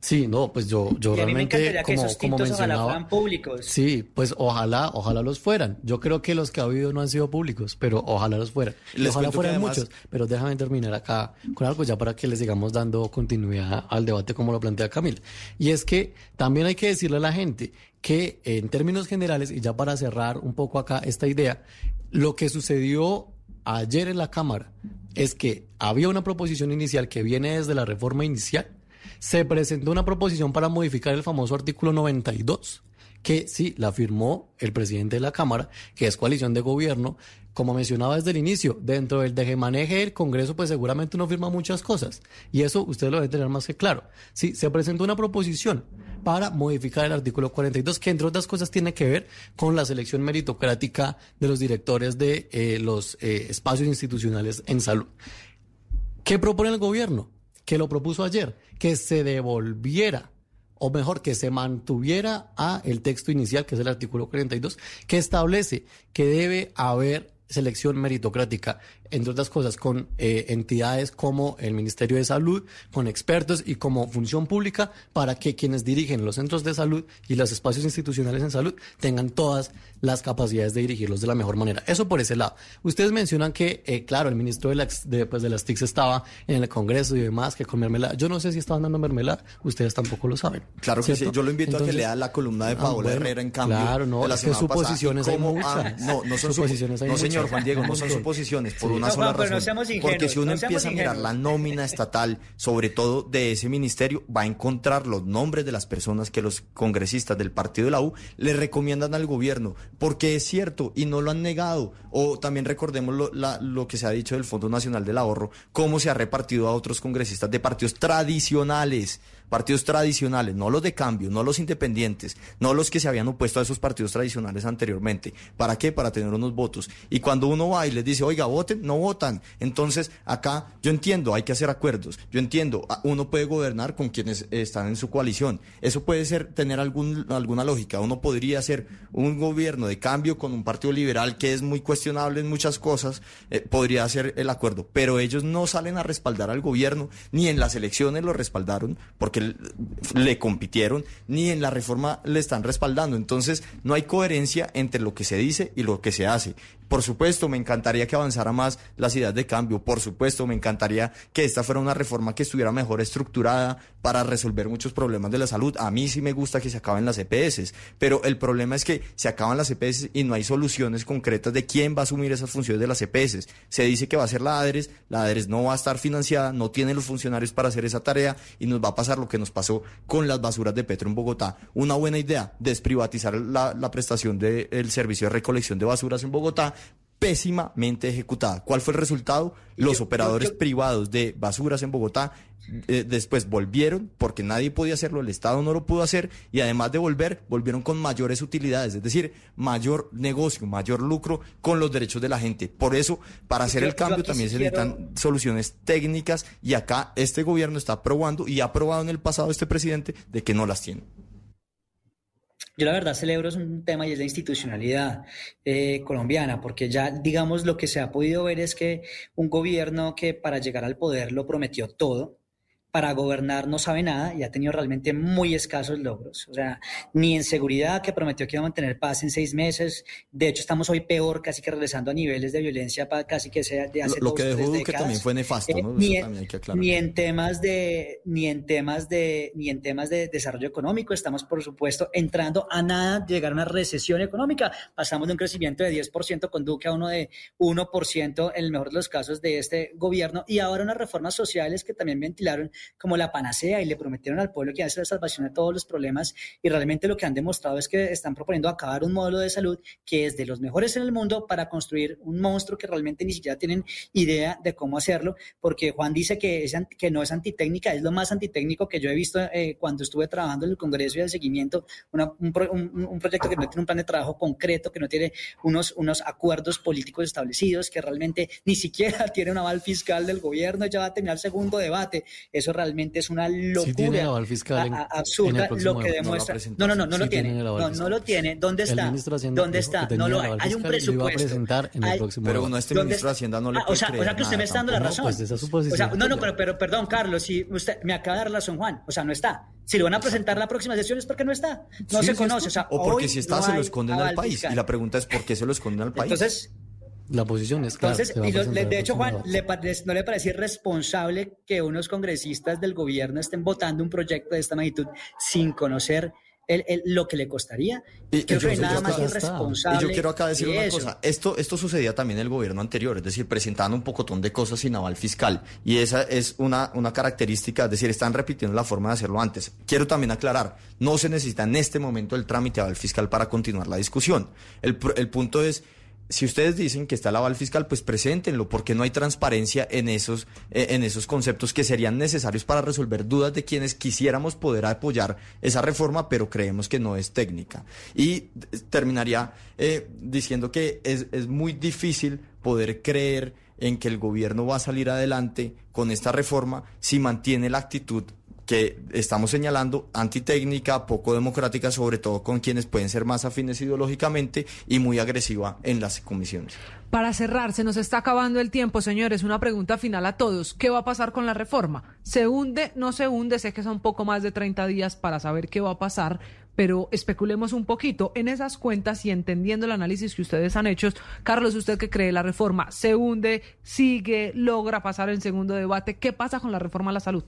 Sí, no, pues yo, yo Y a mí me realmente, que como, esos como tintos ojalá mencionaba, fueran públicos. Sí, pues ojalá, ojalá los fueran. Yo creo que los que ha habido no han sido públicos, pero ojalá los fueran. Les ojalá que fueran además- muchos. Pero déjame terminar acá con algo ya para que les sigamos dando continuidad al debate como lo plantea Camila. Y es que también hay que decirle a la gente que en términos generales, y ya para cerrar un poco acá esta idea, lo que sucedió ayer en la Cámara es que había una proposición inicial que viene desde la reforma inicial se presentó una proposición para modificar el famoso artículo 92, que sí, la firmó el presidente de la Cámara, que es coalición de gobierno. Como mencionaba desde el inicio, dentro del maneje del Congreso, pues seguramente uno firma muchas cosas. Y eso usted lo debe tener más que claro. Sí, se presentó una proposición para modificar el artículo 42, que entre otras cosas tiene que ver con la selección meritocrática de los directores de eh, los eh, espacios institucionales en salud. ¿Qué propone el gobierno? Que lo propuso ayer, que se devolviera, o mejor, que se mantuviera a el texto inicial, que es el artículo 42, que establece que debe haber selección meritocrática, entre otras cosas, con eh, entidades como el Ministerio de Salud, con expertos y como función pública, para que quienes dirigen los centros de salud y los espacios institucionales en salud tengan todas las capacidades de dirigirlos de la mejor manera. Eso por ese lado. Ustedes mencionan que, eh, claro, el ministro de, la, de, pues, de las TICs estaba en el Congreso y demás, que con mermelada. Yo no sé si estaban dando mermelada, ustedes tampoco lo saben. Claro que ¿cierto? sí, yo lo invito a que lea la columna de ah, Paola bueno, Herrera en cambio. Claro, no, es que pasada, suposiciones hay muchas. ah, no, no son Suposiciones hay No, señor. Juan Diego, no son suposiciones por Sí. Una No, sola Juan, pero no razón. seamos ingenuos, Porque si uno no empieza a mirar la nómina estatal, sobre todo de ese ministerio, va a encontrar los nombres de las personas que los congresistas del partido de la U le recomiendan al gobierno, porque es cierto y no lo han negado. O también recordemos lo, la- lo que se ha dicho del Fondo Nacional del Ahorro, cómo se ha repartido a otros congresistas de partidos tradicionales, partidos tradicionales, no los de cambio, no los independientes, no los que se habían opuesto a esos partidos tradicionales anteriormente. ¿Para qué? Para tener unos votos. Y cuando uno va y les dice, oiga, voten, no votan. Entonces, acá yo entiendo, hay que hacer acuerdos. Yo entiendo, uno puede gobernar con quienes están en su coalición. Eso puede ser, tener algún, alguna lógica. Uno podría hacer un gobierno de cambio con un partido liberal que es muy cuestionable en muchas cosas, eh, podría hacer el acuerdo. Pero ellos no salen a respaldar al gobierno, ni en las elecciones lo respaldaron, porque le compitieron, ni en la reforma le están respaldando. Entonces, no hay coherencia entre lo que se dice y lo que se hace. Por supuesto, me encantaría que avanzara más las ideas de cambio. Por supuesto, me encantaría que esta fuera una reforma que estuviera mejor estructurada para resolver muchos problemas de la salud. A mí sí me gusta que se acaben las EPS, pero el problema es que se acaban las EPS y no hay soluciones concretas de quién va a asumir esas funciones de las EPS. Se dice que va a ser la ADRES, la ADRES no va a estar financiada, no tiene los funcionarios para hacer esa tarea y nos va a pasar lo que nos pasó con las basuras de Petro en Bogotá. Una buena idea, desprivatizar la prestación del servicio de recolección de basuras en Bogotá pésimamente ejecutada. ¿Cuál fue el resultado? Los operadores privados de basuras en Bogotá eh, después volvieron porque nadie podía hacerlo, el Estado no lo pudo hacer y además de volver, volvieron con mayores utilidades, es decir, mayor negocio, mayor lucro con los derechos de la gente. Por eso, para hacer el cambio también se necesitan soluciones técnicas y acá este gobierno está aprobando y ha aprobado en el pasado este presidente de que no las tiene. Yo la verdad celebro es un tema y es la institucionalidad eh, colombiana, porque ya digamos lo que se ha podido ver es que un gobierno que para llegar al poder lo prometió todo, para gobernar no sabe nada y ha tenido realmente muy escasos logros. O sea, ni en seguridad, que prometió que iba a mantener paz en seis meses. De hecho, estamos hoy peor, casi que regresando a niveles de violencia casi que sea de hace Lo, lo dos, que dejó décadas. también fue nefasto, Eh, ¿no? ni, Eso en, también hay que ni en temas de ni en temas de ni en temas de desarrollo económico estamos por supuesto entrando a nada de llegar a una recesión económica pasamos de un crecimiento de 10% con Duque a uno de 1% en el mejor de los casos de este gobierno y ahora unas reformas sociales que también ventilaron como la panacea y le prometieron al pueblo que hace la salvación de todos los problemas y realmente lo que han demostrado es que están proponiendo acabar un modelo de salud que es de los mejores en el mundo para construir un monstruo que realmente ni siquiera tienen idea de cómo hacerlo, porque Juan dice que, es, que no es antitécnica, es lo más antitécnico que yo he visto eh, cuando estuve trabajando en el Congreso y el seguimiento, un, un- proyecto que no tiene un plan de trabajo concreto, que no tiene unos, unos acuerdos políticos establecidos, que realmente ni siquiera tiene un aval fiscal del gobierno, ya va a tener el segundo debate. Eso realmente es una locura. Sí tiene el aval fiscal en- a- a- en el absurda lo que demuestra. No, no, no, no Sí lo tiene. tiene el No, no lo tiene. ¿Dónde El está? ministro de Hacienda ¿Dónde está? No lo el hay. Hay un fiscal y lo iba a presupuesto. presentar en el Hay- próximo Pero no, este ¿Dónde- ministro de Hacienda no le Ah, o sea, o creer sea que usted nada me está dando la razón. pues esa O sea, no, no, pero, pero perdón, Carlos, si usted me acaba de dar razón, Juan. O sea, no está. Si lo van a presentar la próxima sesión es porque no está. No Sí, se conoce. O, sea, o porque hoy si está no se lo esconden al país. Y la pregunta es por qué se lo esconden al país. Entonces, La posición es clara. entonces y lo- de hecho, Juan. ¿le parece- ¿no le parece irresponsable que unos congresistas del gobierno estén votando un proyecto de esta magnitud sin conocer el- el- lo que le costaría? Y- Creo y que nada más irresponsable. Y yo quiero acá decir una eso. cosa. Esto, esto sucedía también en el gobierno anterior, es decir, presentaban un pocotón de cosas sin aval fiscal. Y esa es una, una característica, es decir, están repitiendo la forma de hacerlo antes. Quiero también aclarar, no se necesita en este momento el trámite de aval fiscal para continuar la discusión. El, el punto es, si ustedes dicen que está el aval fiscal, pues preséntenlo, porque no hay transparencia en esos, eh, en esos conceptos que serían necesarios para resolver dudas de quienes quisiéramos poder apoyar esa reforma, pero creemos que no es técnica. Y eh, terminaría eh, diciendo que es, es muy difícil poder creer en que el gobierno va a salir adelante con esta reforma si mantiene la actitud que estamos señalando antitécnica, poco democrática, sobre todo con quienes pueden ser más afines ideológicamente y muy agresiva en las comisiones. Para cerrar, se nos está acabando el tiempo, señores. Una pregunta final a todos. ¿Qué va a pasar con la reforma? ¿Se hunde? ¿No se hunde? Sé que son poco más de 30 días para saber qué va a pasar, pero especulemos un poquito en esas cuentas y entendiendo el análisis que ustedes han hecho. Carlos, ¿usted qué cree? ¿La reforma se hunde, sigue, logra pasar el segundo debate? ¿Qué pasa con la reforma a la salud?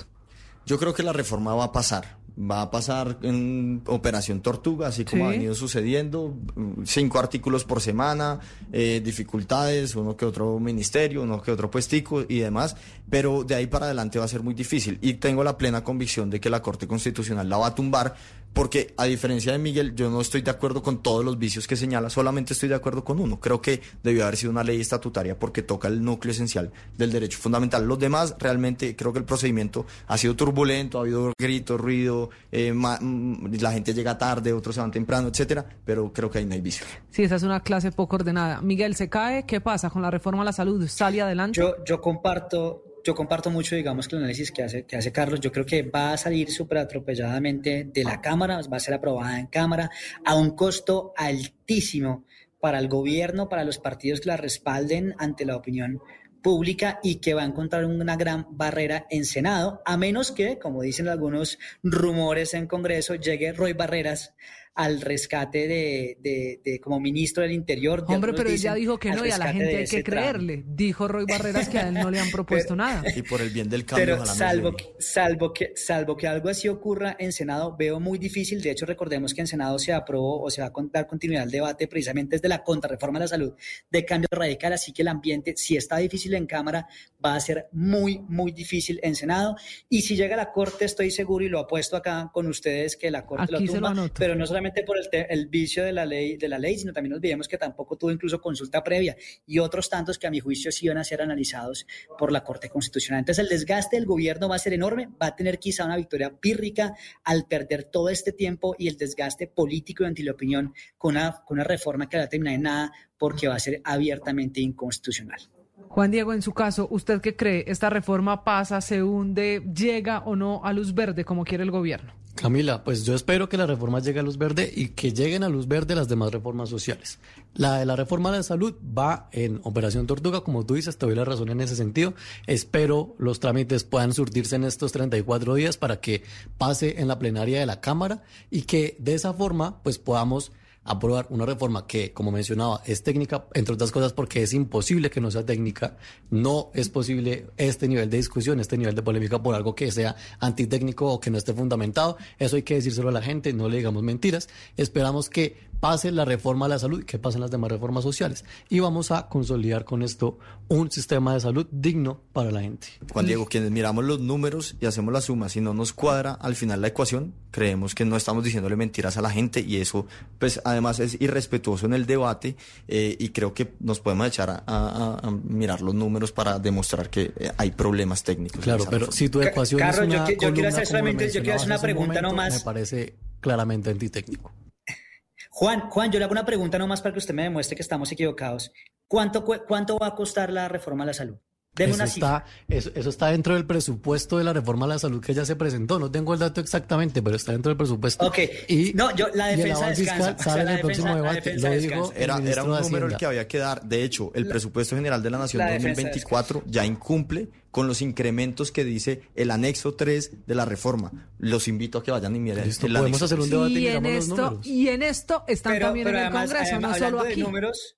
Yo creo que la reforma va a pasar. Va a pasar en Operación Tortuga, así como Sí. ha venido sucediendo. mm, Cinco artículos por semana, eh, dificultades, uno que otro ministerio, uno que otro puestico y demás. Pero de ahí para adelante va a ser muy difícil. Y tengo la plena convicción de que la Corte Constitucional la va a tumbar, porque a diferencia de Miguel, yo no estoy de acuerdo con todos los vicios que señala, solamente estoy de acuerdo con uno. Creo que debió haber sido una ley estatutaria porque toca el núcleo esencial del derecho fundamental. Los demás, realmente, creo que el procedimiento ha sido turbulento, ha habido gritos, ruido, eh, mm, la gente llega tarde, otros se van temprano, etcétera, pero creo que ahí no hay vicio. Sí, esa es una clase poco ordenada. Miguel, ¿se cae? ¿Qué pasa con la reforma a la salud? ¿Sale adelante? Yo, yo comparto, yo comparto mucho, digamos, que el análisis que hace, que hace Carlos. Yo creo que va a salir súper atropelladamente de la Cámara, va a ser aprobada en Cámara a un costo altísimo para el gobierno, para los partidos que la respalden ante la opinión pública y que va a encontrar una gran barrera en Senado, a menos que, como dicen algunos rumores en Congreso, llegue Roy Barreras al rescate de, de- de- como ministro del Interior. de Hombre, pero él ya dijo que no y a la gente hay que tramo. creerle. Dijo Roy Barreras que a él no le han propuesto nada. Y por el bien del cambio, Pero salvo que, salvo, que, salvo que algo así ocurra en Senado, veo muy difícil. De hecho, recordemos que en Senado se aprobó o se va a dar continuidad al debate precisamente desde la contrarreforma de la salud de cambio radical. Así que el ambiente, si está difícil en Cámara, va a ser muy, muy difícil en Senado. Y si llega a la Corte, estoy seguro y lo apuesto acá con ustedes que la Corte Aquí lo lo tumba. anoto. pero no solamente solamente por el, el vicio de la ley, de la ley, sino también no olvidemos que tampoco tuvo incluso consulta previa y otros tantos que a mi juicio sí van a ser analizados por la Corte Constitucional. Entonces el desgaste del gobierno va a ser enorme, va a tener quizá una victoria pírrica al perder todo este tiempo y el desgaste político y anti la opinión con una, con una reforma que no va a terminar en nada porque va a ser abiertamente inconstitucional. Juan Diego, en su caso, ¿usted qué cree? ¿Esta reforma pasa, se hunde, llega o no a luz verde como quiere el gobierno? Camila, pues yo espero que la reforma llegue a luz verde y que lleguen a luz verde las demás reformas sociales. La de la reforma de la salud va en Operación Tortuga, como tú dices, te doy la razón en ese sentido. Espero los trámites puedan surtirse en estos 34 días para que pase en la plenaria de la Cámara y que de esa forma pues podamos aprobar una reforma que, como mencionaba, es técnica, entre otras cosas porque es imposible que no sea técnica, no es posible este nivel de discusión, este nivel de polémica por algo que sea antitécnico o que no esté fundamentado. Eso hay que decírselo a la gente, no le digamos mentiras. Esperamos que pase la reforma a la salud y que pasen las demás reformas sociales. Y vamos a consolidar con esto un sistema de salud digno para la gente. Juan Diego, quienes miramos los números y hacemos la suma, si no nos cuadra al final la ecuación, creemos que no estamos diciéndole mentiras a la gente y eso, pues además es irrespetuoso en el debate eh, y creo que nos podemos echar a, a- a mirar los números para demostrar que eh, hay problemas técnicos. Claro, pero reforma. si tu ecuación Carlos, es yo una qui- yo quiero hacer solamente- yo quiero hacer una un pregunta momento, nomás. Me parece claramente antitécnico. Juan, Juan, yo le hago una pregunta nomás para que usted me demuestre que estamos equivocados. ¿Cuánto, cuánto va a costar la reforma a la salud? Deme Eso una está, eso, eso está dentro del presupuesto de la reforma a la salud que ya se presentó. No tengo el dato exactamente, pero está dentro del presupuesto. Ok. Y, No, yo- la defensa descansa. O sea, sale la en el próximo defensa- la debate. defensa Lo el Era, era un número el que había que dar. De hecho, el presupuesto general de la Nación La defensa 2024 ya incumple con los incrementos que dice el anexo 3 de la reforma. Los invito a que vayan y miren Listo, el podemos hacer un 3. debate y Y en, miramos los esto, números. y en esto están Pero, también pero en el además, Congreso, además, no hablando solo de aquí. números,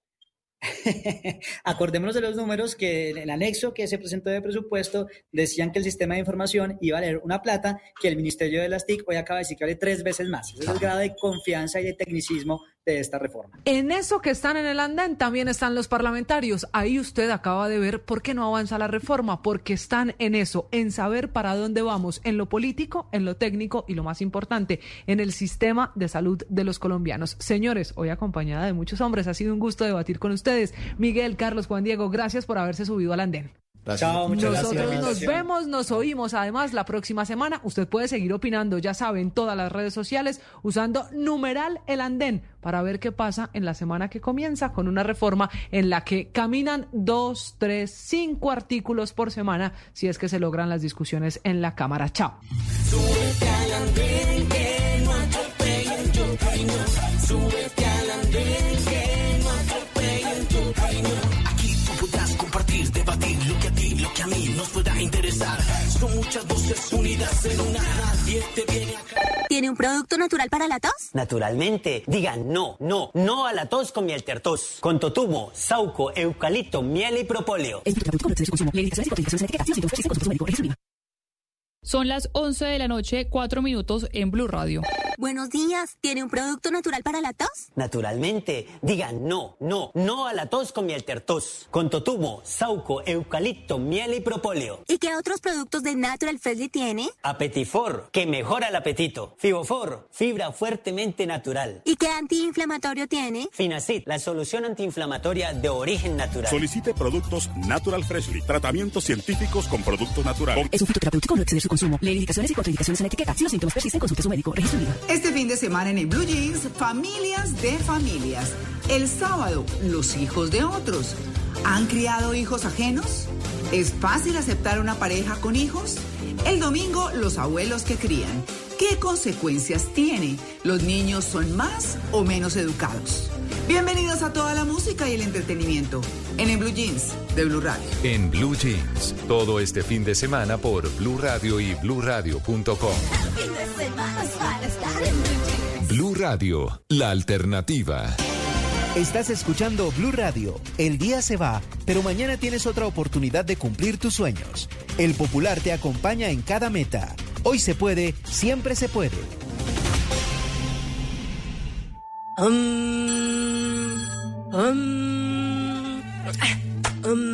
acordémonos de los números que en el anexo que se presentó de presupuesto decían que el sistema de información iba a valer una plata que el Ministerio de las TIC hoy acaba de decir que vale tres veces más. Ese es el grado de confianza y de tecnicismo de esta reforma. En eso que están en el andén también están los parlamentarios. Ahí usted acaba de ver por qué no avanza la reforma, porque están en eso, en saber para dónde vamos, en lo político, en lo técnico y lo más importante, en el sistema de salud de los colombianos. Señores, hoy acompañada de muchos hombres, ha sido un gusto debatir con ustedes. Miguel, Carlos, Juan Diego, gracias por haberse subido al andén. Gracias. Chao, muchas gracias. Nosotros la nos vemos, nos oímos además la próxima semana. Usted puede seguir opinando, ya saben, todas las redes sociales usando numeral el andén para ver qué pasa en la semana que comienza con una reforma en la que caminan dos, tres, cinco artículos por semana si es que se logran las discusiones en la Cámara. Chao. Súbete al andén interesar. Son muchas voces unidas en una. Nadie te viene acá. ¿Tiene un producto natural para la tos? Naturalmente, digan no, no, no a la tos con miel tertos. Con totumo, sauco, eucalipto, miel y propóleo. Son las 11 de la noche, 4 minutos en Blue Radio. Buenos días. ¿Tiene un producto natural para la tos? Naturalmente, digan no, no, no a la tos con miel tertos. Con totumo, sauco, eucalipto, miel y propóleo. ¿Y qué otros productos de Natural Freshly tiene? Apetifor, que mejora el apetito. Fibofor, fibra fuertemente natural. ¿Y qué antiinflamatorio tiene? Finacid, la solución antiinflamatoria de origen natural. Solicite productos Natural Freshly, tratamientos científicos con productos naturales. Es un fitoterapéutico no exceder su consumo. Lee indicaciones y contraindicaciones en etiqueta. Si los síntomas persisten, consulte a su médico. Registro. Este fin de semana en el Blue Jeans, familias de familias. El sábado, los hijos de otros. ¿Han criado hijos ajenos? ¿Es fácil aceptar una pareja con hijos? El domingo, los abuelos que crían. ¿Qué consecuencias tiene? ¿Los niños son más o menos educados? Bienvenidos a toda la música y el entretenimiento en el Blue Jeans de Blue Radio. En Blue Jeans, todo este fin de semana por Blue Radio y bluradio.com. Blue Radio, la alternativa. Estás escuchando Blue Radio. El día se va, pero mañana tienes otra oportunidad de cumplir tus sueños. El Popular te acompaña en cada meta. Hoy se puede, siempre se puede. Um, um, um,